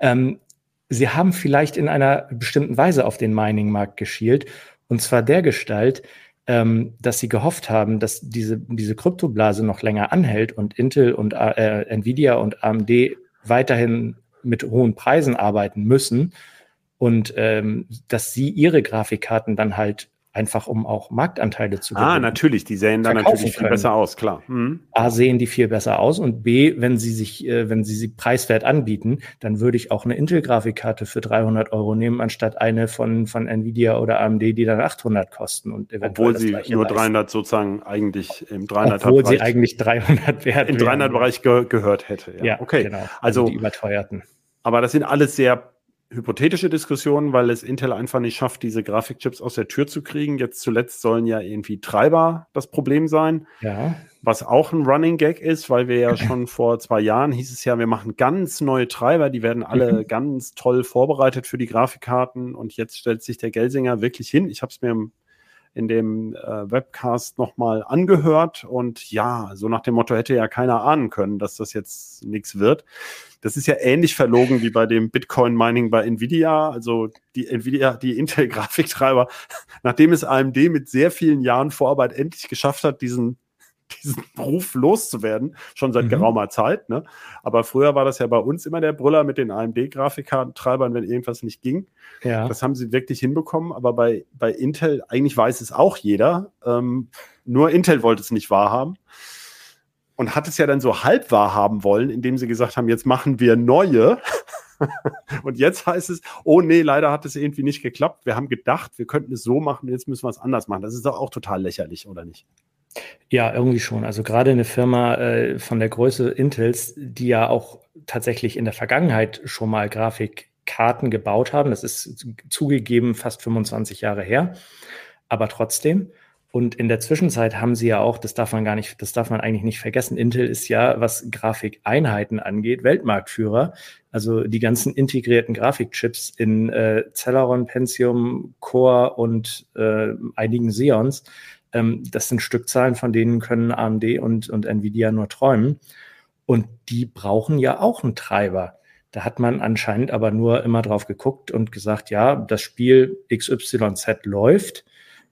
Ähm, sie haben vielleicht in einer bestimmten Weise auf den Mining-Markt geschielt, und zwar der Gestalt, ähm, dass sie gehofft haben, dass diese, diese Kryptoblase noch länger anhält und Intel und äh, Nvidia und AMD weiterhin mit hohen Preisen arbeiten müssen. Und ähm, dass sie ihre Grafikkarten dann halt einfach um auch Marktanteile zu ah, gewinnen. Ah, natürlich, die sehen dann natürlich viel können. besser aus, klar. Mhm. A, sehen die viel besser aus und B, wenn sie sich, äh, wenn sie sie preiswert anbieten, dann würde ich auch eine Intel-Grafikkarte für 300 Euro nehmen, anstatt eine von, von Nvidia oder AMD, die dann 800 kosten und eventuell Obwohl sie nur 300 sozusagen eigentlich im 300 Obwohl Bereich, sie eigentlich 300 wert Im 300 Bereich ge gehört hätte. Ja, ja okay. Genau. Also, also die überteuerten. Aber das sind alles sehr hypothetische Diskussion, weil es Intel einfach nicht schafft, diese Grafikchips aus der Tür zu kriegen. Jetzt zuletzt sollen ja irgendwie Treiber das Problem sein. Ja. Was auch ein Running Gag ist, weil wir ja schon vor zwei Jahren hieß es ja, wir machen ganz neue Treiber, die werden alle mhm. ganz toll vorbereitet für die Grafikkarten. Und jetzt stellt sich der Gelsinger wirklich hin. Ich habe es mir im in dem äh, Webcast nochmal angehört und ja, so nach dem Motto hätte ja keiner ahnen können, dass das jetzt nichts wird. Das ist ja ähnlich verlogen wie bei dem Bitcoin-Mining bei Nvidia. Also die Nvidia, die Intel-Grafiktreiber, nachdem es AMD mit sehr vielen Jahren Vorarbeit endlich geschafft hat, diesen diesen Beruf loszuwerden, schon seit mhm. geraumer Zeit. Ne? Aber früher war das ja bei uns immer der Brüller mit den AMD-Grafiktreibern, wenn irgendwas nicht ging. Ja. Das haben sie wirklich hinbekommen. Aber bei, bei Intel, eigentlich weiß es auch jeder. Ähm, nur Intel wollte es nicht wahrhaben. Und hat es ja dann so halb wahrhaben wollen, indem sie gesagt haben, jetzt machen wir neue. und jetzt heißt es, oh nee, leider hat es irgendwie nicht geklappt. Wir haben gedacht, wir könnten es so machen, jetzt müssen wir es anders machen. Das ist doch auch total lächerlich, oder nicht? Ja, irgendwie schon. Also gerade eine Firma äh, von der Größe Intels, die ja auch tatsächlich in der Vergangenheit schon mal Grafikkarten gebaut haben. Das ist zugegeben fast 25 Jahre her, aber trotzdem. Und in der Zwischenzeit haben sie ja auch, das darf man gar nicht, das darf man eigentlich nicht vergessen. Intel ist ja, was Grafikeinheiten angeht, Weltmarktführer. Also die ganzen integrierten Grafikchips in äh, Celeron, Pentium, Core und äh, einigen Xeons ähm, das sind Stückzahlen, von denen können AMD und, und Nvidia nur träumen. Und die brauchen ja auch einen Treiber. Da hat man anscheinend aber nur immer drauf geguckt und gesagt, ja, das Spiel XYZ läuft.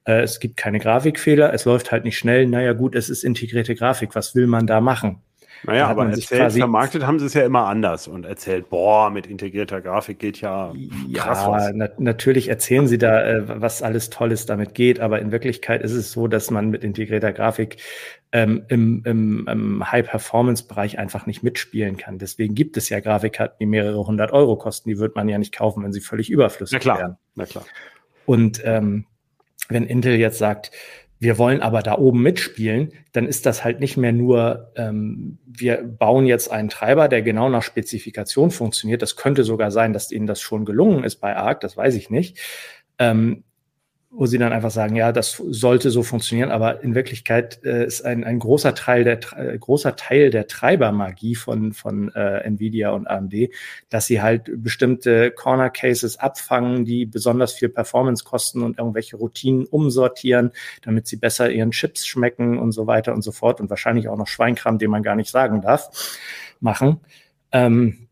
Äh, es gibt keine Grafikfehler, es läuft halt nicht schnell. Naja, gut, es ist integrierte Grafik. Was will man da machen? Naja, aber erzählt, vermarktet haben sie es ja immer anders und erzählt, boah, mit integrierter Grafik geht ja krass ja, was. Na natürlich erzählen sie da, äh, was alles Tolles damit geht, aber in Wirklichkeit ist es so, dass man mit integrierter Grafik ähm, im, im, im High-Performance-Bereich einfach nicht mitspielen kann. Deswegen gibt es ja Grafikkarten, die mehrere hundert Euro kosten. Die wird man ja nicht kaufen, wenn sie völlig überflüssig na klar, wären. Na klar. Und ähm, wenn Intel jetzt sagt, wir wollen aber da oben mitspielen, dann ist das halt nicht mehr nur, ähm, wir bauen jetzt einen Treiber, der genau nach Spezifikation funktioniert. Das könnte sogar sein, dass ihnen das schon gelungen ist bei ARC, das weiß ich nicht. Ähm, wo sie dann einfach sagen, ja, das sollte so funktionieren, aber in Wirklichkeit äh, ist ein, ein großer Teil der äh, großer Teil der Treibermagie von von äh, Nvidia und AMD, dass sie halt bestimmte Corner Cases abfangen, die besonders viel Performance kosten und irgendwelche Routinen umsortieren, damit sie besser ihren Chips schmecken und so weiter und so fort und wahrscheinlich auch noch Schweinkram, den man gar nicht sagen darf, machen. Ähm,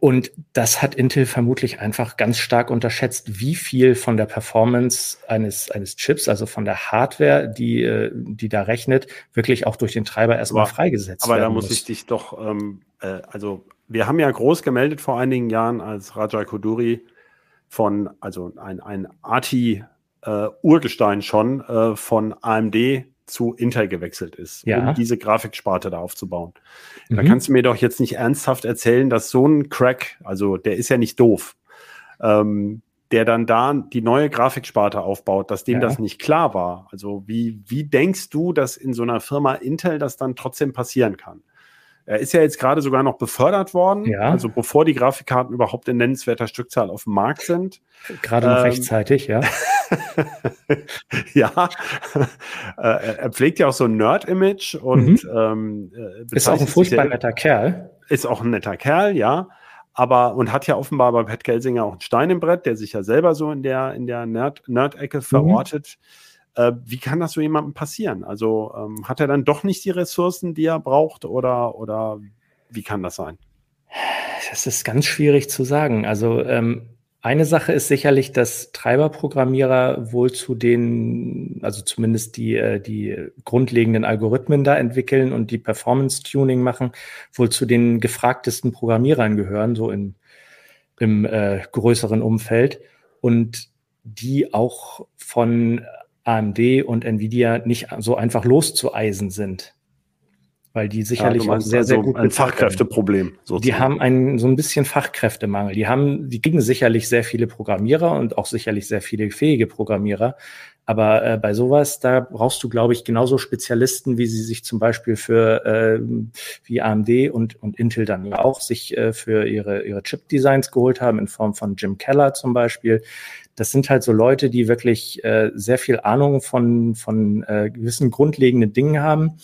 und das hat Intel vermutlich einfach ganz stark unterschätzt, wie viel von der Performance eines, eines Chips, also von der Hardware, die, äh, die da rechnet, wirklich auch durch den Treiber erstmal aber, freigesetzt aber werden Aber da muss, muss. ich dich doch, ähm, äh, also wir haben ja groß gemeldet vor einigen Jahren, als Rajai Koduri von, also ein, ein ATI-Urgestein äh, schon äh, von AMD zu Intel gewechselt ist, ja. um diese Grafiksparte da aufzubauen. Mhm. Da kannst du mir doch jetzt nicht ernsthaft erzählen, dass so ein Crack, also der ist ja nicht doof, ähm, der dann da die neue Grafiksparte aufbaut, dass dem ja. das nicht klar war. Also wie, wie denkst du, dass in so einer Firma Intel das dann trotzdem passieren kann? Er ist ja jetzt gerade sogar noch befördert worden, ja. also bevor die Grafikkarten überhaupt in nennenswerter Stückzahl auf dem Markt sind. Gerade noch ähm, rechtzeitig, ja. ja, äh, er pflegt ja auch so ein Nerd-Image und mhm. ähm, äh, ist auch ein furchtbar netter Kerl. Ist auch ein netter Kerl, ja. Aber und hat ja offenbar bei Pat Gelsinger auch einen Stein im Brett, der sich ja selber so in der, in der Nerd-Ecke Nerd verortet. Mhm. Äh, wie kann das so jemandem passieren? Also ähm, hat er dann doch nicht die Ressourcen, die er braucht oder, oder wie kann das sein? Das ist ganz schwierig zu sagen. Also ähm, eine Sache ist sicherlich, dass Treiberprogrammierer wohl zu den, also zumindest die, äh, die grundlegenden Algorithmen da entwickeln und die Performance-Tuning machen, wohl zu den gefragtesten Programmierern gehören, so im, im äh, größeren Umfeld. Und die auch von AMD und Nvidia nicht so einfach loszueisen sind. Weil die sicherlich ja, auch sehr, sehr also gut. Ein Fachkräfteproblem. Sozusagen. Die haben einen, so ein bisschen Fachkräftemangel. Die haben, die kriegen sicherlich sehr viele Programmierer und auch sicherlich sehr viele fähige Programmierer. Aber äh, bei sowas, da brauchst du, glaube ich, genauso Spezialisten, wie sie sich zum Beispiel für äh, wie AMD und, und Intel dann auch sich äh, für ihre, ihre Chip-Designs geholt haben, in Form von Jim Keller zum Beispiel. Das sind halt so Leute, die wirklich äh, sehr viel Ahnung von, von äh, gewissen grundlegenden Dingen haben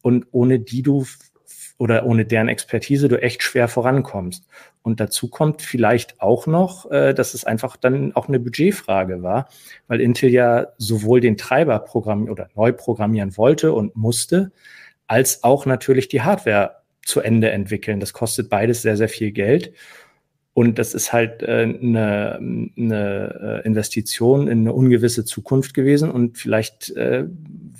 und ohne die du oder ohne deren Expertise du echt schwer vorankommst. Und dazu kommt vielleicht auch noch, äh, dass es einfach dann auch eine Budgetfrage war, weil Intel ja sowohl den Treiber programmieren oder neu programmieren wollte und musste, als auch natürlich die Hardware zu Ende entwickeln. Das kostet beides sehr, sehr viel Geld. Und das ist halt äh, eine, eine äh, Investition in eine ungewisse Zukunft gewesen. Und vielleicht äh,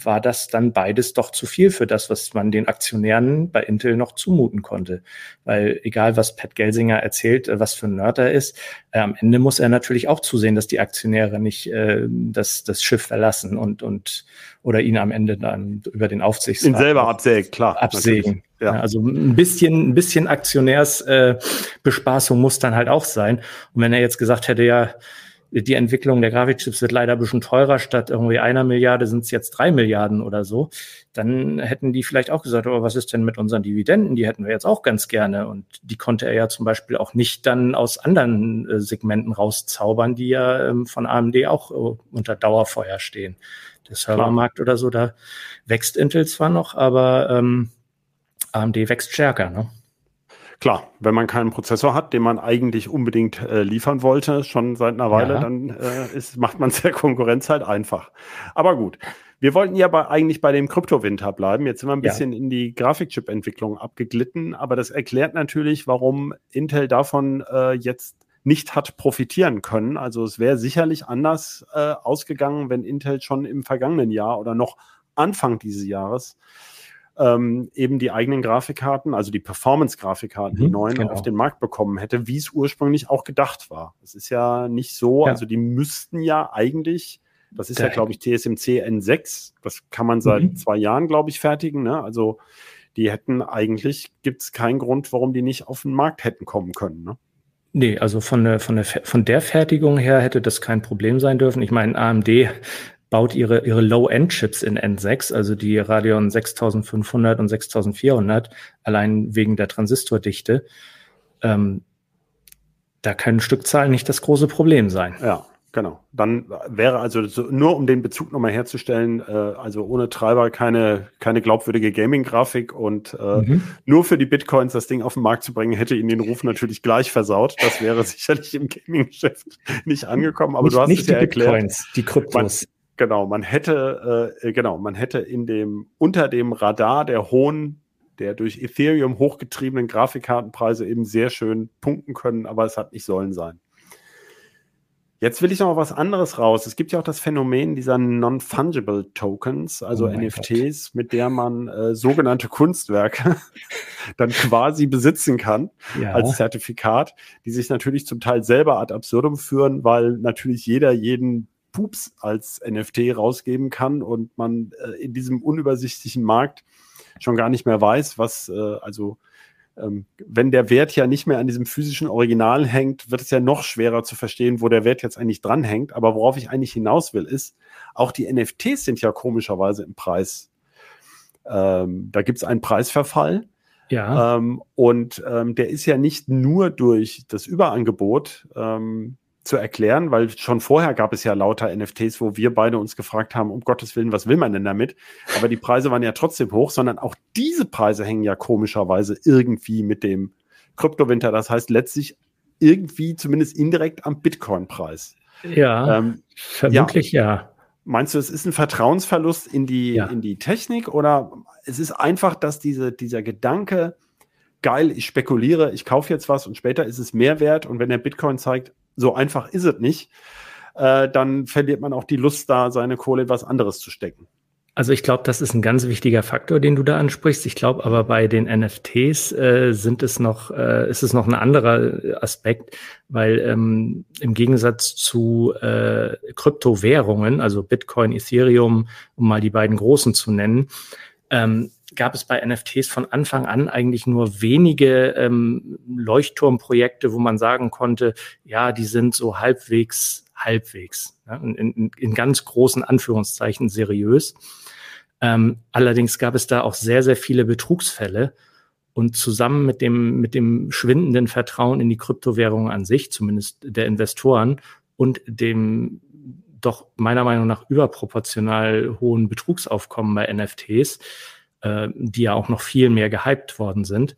war das dann beides doch zu viel für das, was man den Aktionären bei Intel noch zumuten konnte. Weil egal, was Pat Gelsinger erzählt, äh, was für ein Nerd er ist, am Ende muss er natürlich auch zusehen, dass die Aktionäre nicht das, das Schiff verlassen und, und oder ihn am Ende dann über den Aufsichtsrat. Ihn selber absägen, klar. Absägen. Ja. Also ein bisschen, ein bisschen Aktionärsbespaßung äh, muss dann halt auch sein. Und wenn er jetzt gesagt hätte, ja, die Entwicklung der Grafikchips wird leider ein bisschen teurer, statt irgendwie einer Milliarde sind es jetzt drei Milliarden oder so, dann hätten die vielleicht auch gesagt, aber was ist denn mit unseren Dividenden? Die hätten wir jetzt auch ganz gerne. Und die konnte er ja zum Beispiel auch nicht dann aus anderen äh, Segmenten rauszaubern, die ja ähm, von AMD auch äh, unter Dauerfeuer stehen. Der Servermarkt oder so, da wächst Intel zwar noch, aber ähm, AMD wächst stärker, ne? Klar, wenn man keinen Prozessor hat, den man eigentlich unbedingt äh, liefern wollte, schon seit einer Weile, ja. dann äh, ist, macht man es der Konkurrenz halt einfach. Aber gut, wir wollten ja bei, eigentlich bei dem Kryptowinter bleiben. Jetzt sind wir ein bisschen ja. in die Grafikchip-Entwicklung abgeglitten, aber das erklärt natürlich, warum Intel davon äh, jetzt nicht hat profitieren können. Also es wäre sicherlich anders äh, ausgegangen, wenn Intel schon im vergangenen Jahr oder noch Anfang dieses Jahres ähm, eben die eigenen Grafikkarten, also die Performance-Grafikkarten, mhm, die neuen genau. auf den Markt bekommen hätte, wie es ursprünglich auch gedacht war. Es ist ja nicht so, ja. also die müssten ja eigentlich, das ist Der ja, glaube ich, TSMC N6, das kann man seit mhm. zwei Jahren, glaube ich, fertigen. Ne? Also die hätten eigentlich, gibt es keinen Grund, warum die nicht auf den Markt hätten kommen können. Ne? Nee, also von der, von, der, von der Fertigung her hätte das kein Problem sein dürfen. Ich meine, AMD baut ihre, ihre Low-End-Chips in N6, also die Radeon 6500 und 6400, allein wegen der Transistordichte. Ähm, da können Stückzahlen nicht das große Problem sein. Ja, genau. Dann wäre also so, nur um den Bezug nochmal herzustellen, äh, also ohne Treiber keine, keine glaubwürdige Gaming-Grafik und äh, mhm. nur für die Bitcoins das Ding auf den Markt zu bringen, hätte ihn den Ruf natürlich gleich versaut. Das wäre sicherlich im Gaming-Geschäft nicht angekommen, aber nicht, du hast nicht es ja erklärt. Bitcoins, die Kryptos. Man, Genau, man hätte, äh, genau, man hätte in dem, unter dem Radar der hohen, der durch Ethereum hochgetriebenen Grafikkartenpreise eben sehr schön punkten können, aber es hat nicht sollen sein. Jetzt will ich noch was anderes raus. Es gibt ja auch das Phänomen dieser Non-Fungible Tokens, also oh NFTs, Gott. mit der man äh, sogenannte Kunstwerke dann quasi besitzen kann ja. als Zertifikat, die sich natürlich zum Teil selber ad absurdum führen, weil natürlich jeder jeden Pups als NFT rausgeben kann und man äh, in diesem unübersichtlichen Markt schon gar nicht mehr weiß, was, äh, also ähm, wenn der Wert ja nicht mehr an diesem physischen Original hängt, wird es ja noch schwerer zu verstehen, wo der Wert jetzt eigentlich dranhängt. Aber worauf ich eigentlich hinaus will, ist, auch die NFTs sind ja komischerweise im Preis. Ähm, da gibt es einen Preisverfall. Ja. Ähm, und ähm, der ist ja nicht nur durch das Überangebot ähm, zu erklären, weil schon vorher gab es ja lauter NFTs, wo wir beide uns gefragt haben, um Gottes Willen, was will man denn damit? Aber die Preise waren ja trotzdem hoch, sondern auch diese Preise hängen ja komischerweise irgendwie mit dem Kryptowinter. Das heißt letztlich irgendwie zumindest indirekt am Bitcoin-Preis. Ja, ähm, vermutlich ja. ja. Meinst du, es ist ein Vertrauensverlust in die, ja. in die Technik oder es ist einfach, dass diese, dieser Gedanke, geil, ich spekuliere, ich kaufe jetzt was und später ist es mehr wert und wenn der Bitcoin zeigt, so einfach ist es nicht, äh, dann verliert man auch die Lust, da seine Kohle in was anderes zu stecken. Also ich glaube, das ist ein ganz wichtiger Faktor, den du da ansprichst. Ich glaube aber bei den NFTs äh, sind es noch, äh, ist es noch ein anderer Aspekt, weil ähm, im Gegensatz zu äh, Kryptowährungen, also Bitcoin, Ethereum, um mal die beiden großen zu nennen, ähm, gab es bei NFTs von Anfang an eigentlich nur wenige ähm, Leuchtturmprojekte, wo man sagen konnte, ja, die sind so halbwegs halbwegs, ja, in, in, in ganz großen Anführungszeichen seriös. Ähm, allerdings gab es da auch sehr, sehr viele Betrugsfälle. Und zusammen mit dem, mit dem schwindenden Vertrauen in die Kryptowährung an sich, zumindest der Investoren und dem doch meiner Meinung nach überproportional hohen Betrugsaufkommen bei NFTs, äh, die ja auch noch viel mehr gehypt worden sind,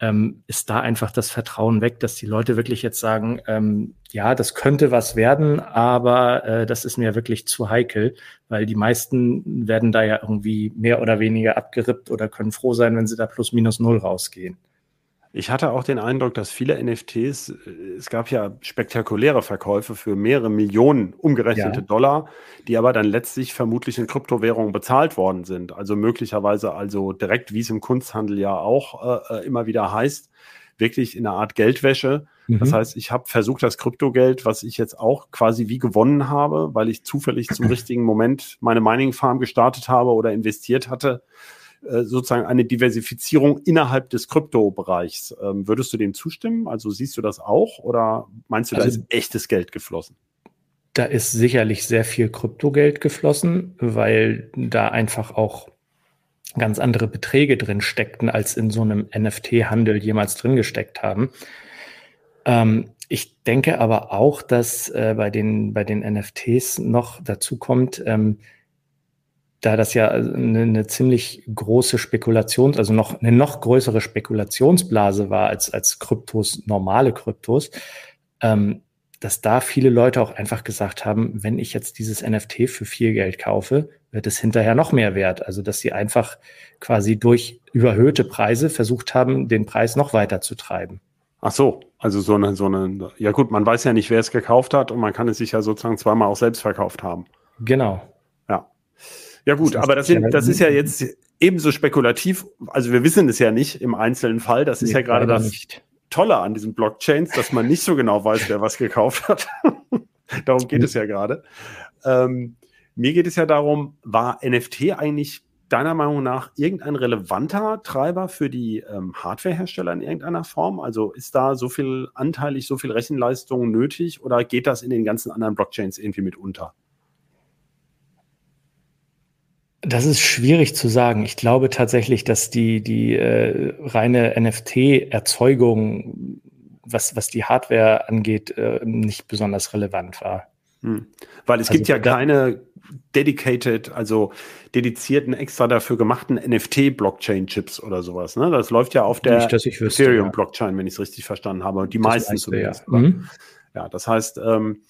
ähm, ist da einfach das Vertrauen weg, dass die Leute wirklich jetzt sagen, ähm, ja, das könnte was werden, aber äh, das ist mir wirklich zu heikel, weil die meisten werden da ja irgendwie mehr oder weniger abgerippt oder können froh sein, wenn sie da plus minus null rausgehen. Ich hatte auch den Eindruck, dass viele NFTs, äh, es gab ja spektakuläre Verkäufe für mehrere Millionen umgerechnete ja. Dollar, die aber dann letztlich vermutlich in Kryptowährungen bezahlt worden sind. Also möglicherweise also direkt, wie es im Kunsthandel ja auch äh, äh immer wieder heißt, wirklich in einer Art Geldwäsche. Mhm. Das heißt, ich habe versucht, das Kryptogeld, was ich jetzt auch quasi wie gewonnen habe, weil ich zufällig zum richtigen Moment meine Mining Farm gestartet habe oder investiert hatte, sozusagen eine Diversifizierung innerhalb des Kryptobereichs. Ähm, würdest du dem zustimmen? Also siehst du das auch oder meinst du, also, da ist echtes Geld geflossen? Da ist sicherlich sehr viel Kryptogeld geflossen, weil da einfach auch ganz andere Beträge drin steckten, als in so einem NFT-Handel jemals drin gesteckt haben. Ähm, ich denke aber auch, dass äh, bei, den, bei den NFTs noch dazu kommt, ähm, da das ja eine, eine ziemlich große Spekulation, also noch eine noch größere Spekulationsblase war als, als Kryptos, normale Kryptos, ähm, dass da viele Leute auch einfach gesagt haben, wenn ich jetzt dieses NFT für viel Geld kaufe, wird es hinterher noch mehr wert. Also dass sie einfach quasi durch überhöhte Preise versucht haben, den Preis noch weiter zu treiben. Ach so, also so eine, so eine, ja gut, man weiß ja nicht, wer es gekauft hat und man kann es sich ja sozusagen zweimal auch selbst verkauft haben. Genau. Ja gut, das aber das, sind, das ist ja jetzt ebenso spekulativ. Also wir wissen es ja nicht im einzelnen Fall. Das ist nee, ja gerade das nicht. Tolle an diesen Blockchains, dass man nicht so genau weiß, wer was gekauft hat. darum geht es ja gerade. Ähm, mir geht es ja darum, war NFT eigentlich deiner Meinung nach irgendein relevanter Treiber für die ähm, Hardwarehersteller in irgendeiner Form? Also ist da so viel anteilig, so viel Rechenleistung nötig oder geht das in den ganzen anderen Blockchains irgendwie mit unter? Das ist schwierig zu sagen. Ich glaube tatsächlich, dass die, die äh, reine NFT-Erzeugung, was, was die Hardware angeht, äh, nicht besonders relevant war. Hm. Weil es also, gibt ja keine dedicated, also dedizierten, extra dafür gemachten NFT-Blockchain-Chips oder sowas. Ne? Das läuft ja auf der Ethereum-Blockchain, ja. wenn ich es richtig verstanden habe. Und die das meisten zumindest. Ja. Mhm. ja, das heißt, ähm,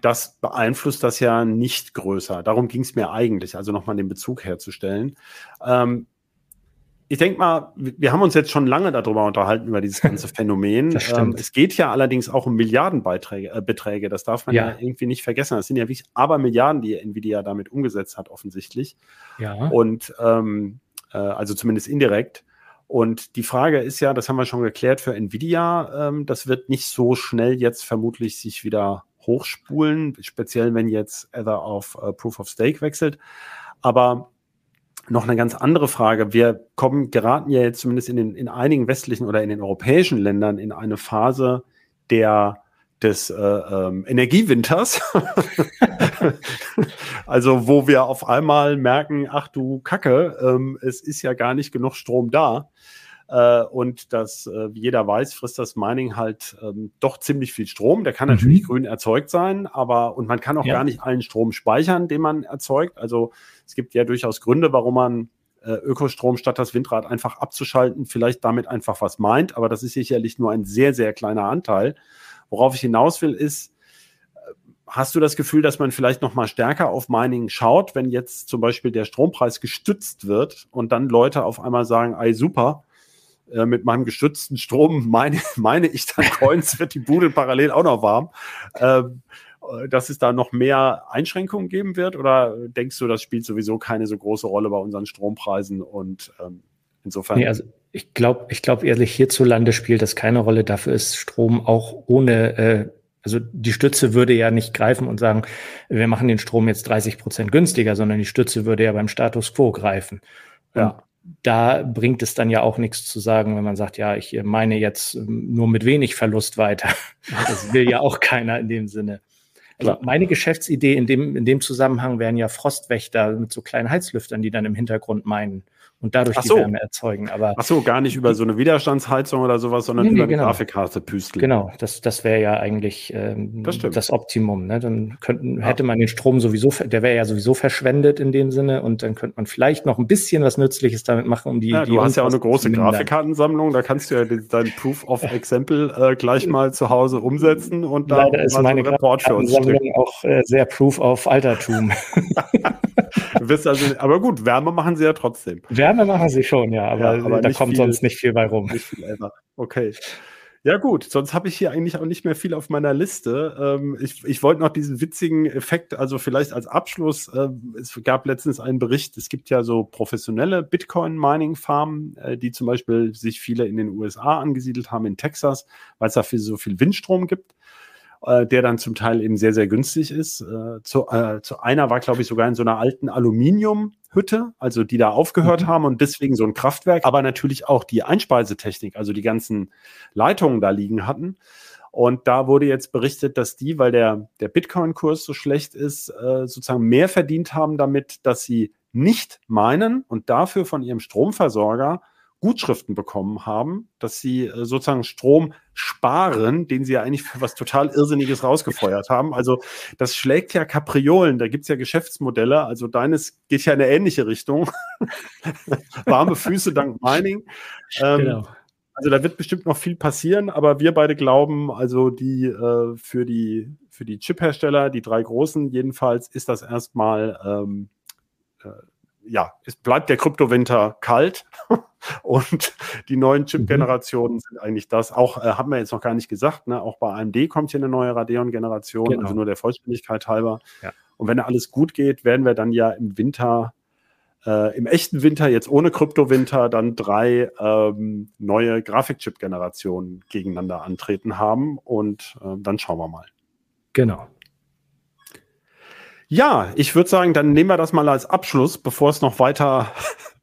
das beeinflusst das ja nicht größer. Darum ging es mir eigentlich, also nochmal den Bezug herzustellen. Ähm, ich denke mal, wir haben uns jetzt schon lange darüber unterhalten, über dieses ganze Phänomen. Ähm, es geht ja allerdings auch um Milliardenbeträge. Äh, Beträge. Das darf man ja. ja. irgendwie nicht vergessen. Das sind ja wirklich aber Milliarden, die Nvidia damit umgesetzt hat, offensichtlich. Ja. Und ähm, äh, also zumindest indirekt. Und die Frage ist ja, das haben wir schon geklärt für Nvidia, ähm, das wird nicht so schnell jetzt vermutlich sich wieder hochspulen, speziell wenn jetzt Ether auf äh, Proof of Stake wechselt. Aber noch eine ganz andere Frage. Wir kommen, geraten ja jetzt zumindest in, den, in einigen westlichen oder in den europäischen Ländern in eine Phase der des äh, ähm, Energiewinters. also wo wir auf einmal merken, ach du Kacke, ähm, es ist ja gar nicht genug Strom da. Äh, und das, äh, wie jeder weiß, frisst das Mining halt ähm, doch ziemlich viel Strom. Der kann mhm. natürlich grün erzeugt sein, aber und man kann auch ja. gar nicht allen Strom speichern, den man erzeugt. Also es gibt ja durchaus Gründe, warum man äh, Ökostrom statt das Windrad einfach abzuschalten, vielleicht damit einfach was meint, aber das ist sicherlich nur ein sehr, sehr kleiner Anteil. Worauf ich hinaus will, ist, äh, Hast du das Gefühl, dass man vielleicht noch mal stärker auf Mining schaut, wenn jetzt zum Beispiel der Strompreis gestützt wird und dann Leute auf einmal sagen, ey super, äh, mit meinem gestützten Strom meine, meine ich dann Coins, wird die Bude parallel auch noch warm. Ähm, äh, dass es da noch mehr Einschränkungen geben wird? Oder denkst du, das spielt sowieso keine so große Rolle bei unseren Strompreisen und ähm, insofern? Nee, also ich glaube, ich glaube ehrlich, hierzulande spielt das keine Rolle. Dafür ist Strom auch ohne, äh, also die Stütze würde ja nicht greifen und sagen, wir machen den Strom jetzt 30 Prozent günstiger, sondern die Stütze würde ja beim Status quo greifen. Ja da bringt es dann ja auch nichts zu sagen, wenn man sagt, ja, ich meine jetzt ähm, nur mit wenig Verlust weiter. Das will ja auch keiner in dem Sinne. Also meine Geschäftsidee in dem, in dem Zusammenhang wären ja Frostwächter mit so kleinen Heizlüftern, die dann im Hintergrund meinen und dadurch so. die Wärme erzeugen. Aber Ach so, gar nicht über so eine Widerstandsheizung oder sowas, sondern Nee, über eine genau. Grafikkarte püsteln. Genau, das, das wäre ja eigentlich ähm, Das das Optimum. Ne? Dann könnten, hätte man den Strom sowieso, der wäre ja sowieso verschwendet in dem Sinne und dann könnte man vielleicht noch ein bisschen was Nützliches damit machen, um die. Ja, die du hast ja auch eine große. Grafikkartensammlung, da kannst du ja den- dein Proof of Example äh, gleich mal zu Hause umsetzen und dann Leider ist meine einen Report für uns Grafikkartensammlung auch äh, sehr Proof of Altertum. Also, aber gut, Wärme machen sie ja trotzdem. Wärme machen sie schon, ja, aber, Ja, aber da kommt viel. sonst nicht viel bei rum. Nicht viel ever. Okay. Ja gut, sonst habe ich hier eigentlich auch nicht mehr viel auf meiner Liste. Ähm, ich ich wollte noch diesen witzigen Effekt, also vielleicht als Abschluss, ähm, es gab letztens einen Bericht, es gibt ja so professionelle Bitcoin-Mining-Farmen, äh, die zum Beispiel sich viele in den USA angesiedelt haben, in Texas, weil es dafür so viel Windstrom gibt, äh, der dann zum Teil eben sehr, sehr günstig ist. Äh, zu, äh, zu einer war, glaube ich, sogar in so einer alten Aluminiumhütte, also die da aufgehört Mhm. haben und deswegen so ein Kraftwerk, aber natürlich auch die Einspeisetechnik, also die ganzen Leitungen da liegen hatten. Und da wurde jetzt berichtet, dass die, weil der, der Bitcoin-Kurs so schlecht ist, äh, sozusagen mehr verdient haben damit, dass sie nicht meinen und dafür von ihrem Stromversorger Gutschriften bekommen haben, dass sie äh, sozusagen Strom sparen, den sie ja eigentlich für was total Irrsinniges rausgefeuert haben. Also das schlägt ja Kapriolen, da gibt's ja Geschäftsmodelle. Also deines geht ja in eine ähnliche Richtung. Warme Füße dank Mining. Ähm, Genau. also da wird bestimmt noch viel passieren, aber wir beide glauben, also die äh, für die für die Chip-Hersteller, die drei großen jedenfalls, ist das erstmal ähm, äh, ja, es bleibt der Kryptowinter kalt und die neuen Chip-Generationen sind eigentlich das. Auch äh, haben wir jetzt noch gar nicht gesagt, ne? auch bei AMD kommt hier eine neue Radeon-Generation, Genau. also nur der Vollständigkeit halber. Ja. Und wenn alles gut geht, werden wir dann ja im Winter äh, im echten Winter, jetzt ohne Kryptowinter, dann drei ähm, neue Grafikchip-Generationen gegeneinander antreten haben. Und äh, dann schauen wir mal. Genau. Ja, ich würde sagen, dann nehmen wir das mal als Abschluss, bevor es noch weiter.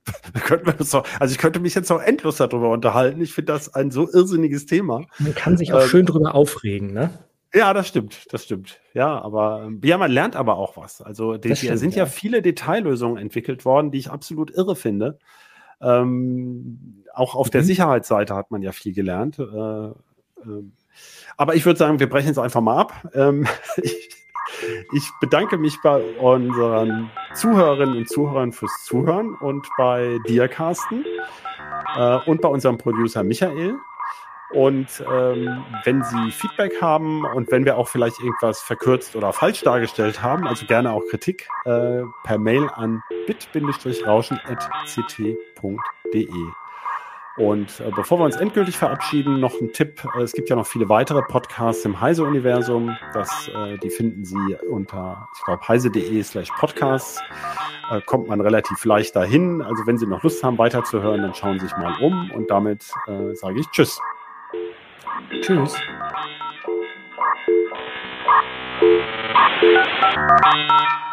noch, also ich könnte mich jetzt noch endlos darüber unterhalten. Ich finde das ein so irrsinniges Thema. Man kann sich auch Ähm, schön drüber aufregen, ne? Ja, das stimmt, das stimmt. Ja, aber ja, man lernt aber auch was. Also die, stimmt, sind ja. ja. viele Detaillösungen entwickelt worden, die ich absolut irre finde. Ähm, auch auf der Mhm. Sicherheitsseite hat man ja viel gelernt. Äh, ähm, aber ich würde sagen, wir brechen es einfach mal ab. Ähm, ich, ich bedanke mich bei unseren Zuhörerinnen und Zuhörern fürs Zuhören und bei dir, Carsten, äh, und bei unserem Producer Michael. Und ähm, wenn Sie Feedback haben und wenn wir auch vielleicht irgendwas verkürzt oder falsch dargestellt haben, also gerne auch Kritik, äh, per Mail an bit-rauschen.ct.de. Und äh, bevor wir uns endgültig verabschieden, noch ein Tipp. Äh, Es gibt ja noch viele weitere Podcasts im Heise-Universum. Das, äh, die finden Sie unter, ich glaube, heise.de slash podcasts. Äh, kommt man relativ leicht dahin. Also wenn Sie noch Lust haben, weiterzuhören, dann schauen Sie sich mal um. Und damit äh, sage ich Tschüss. Tschüss. Thank you.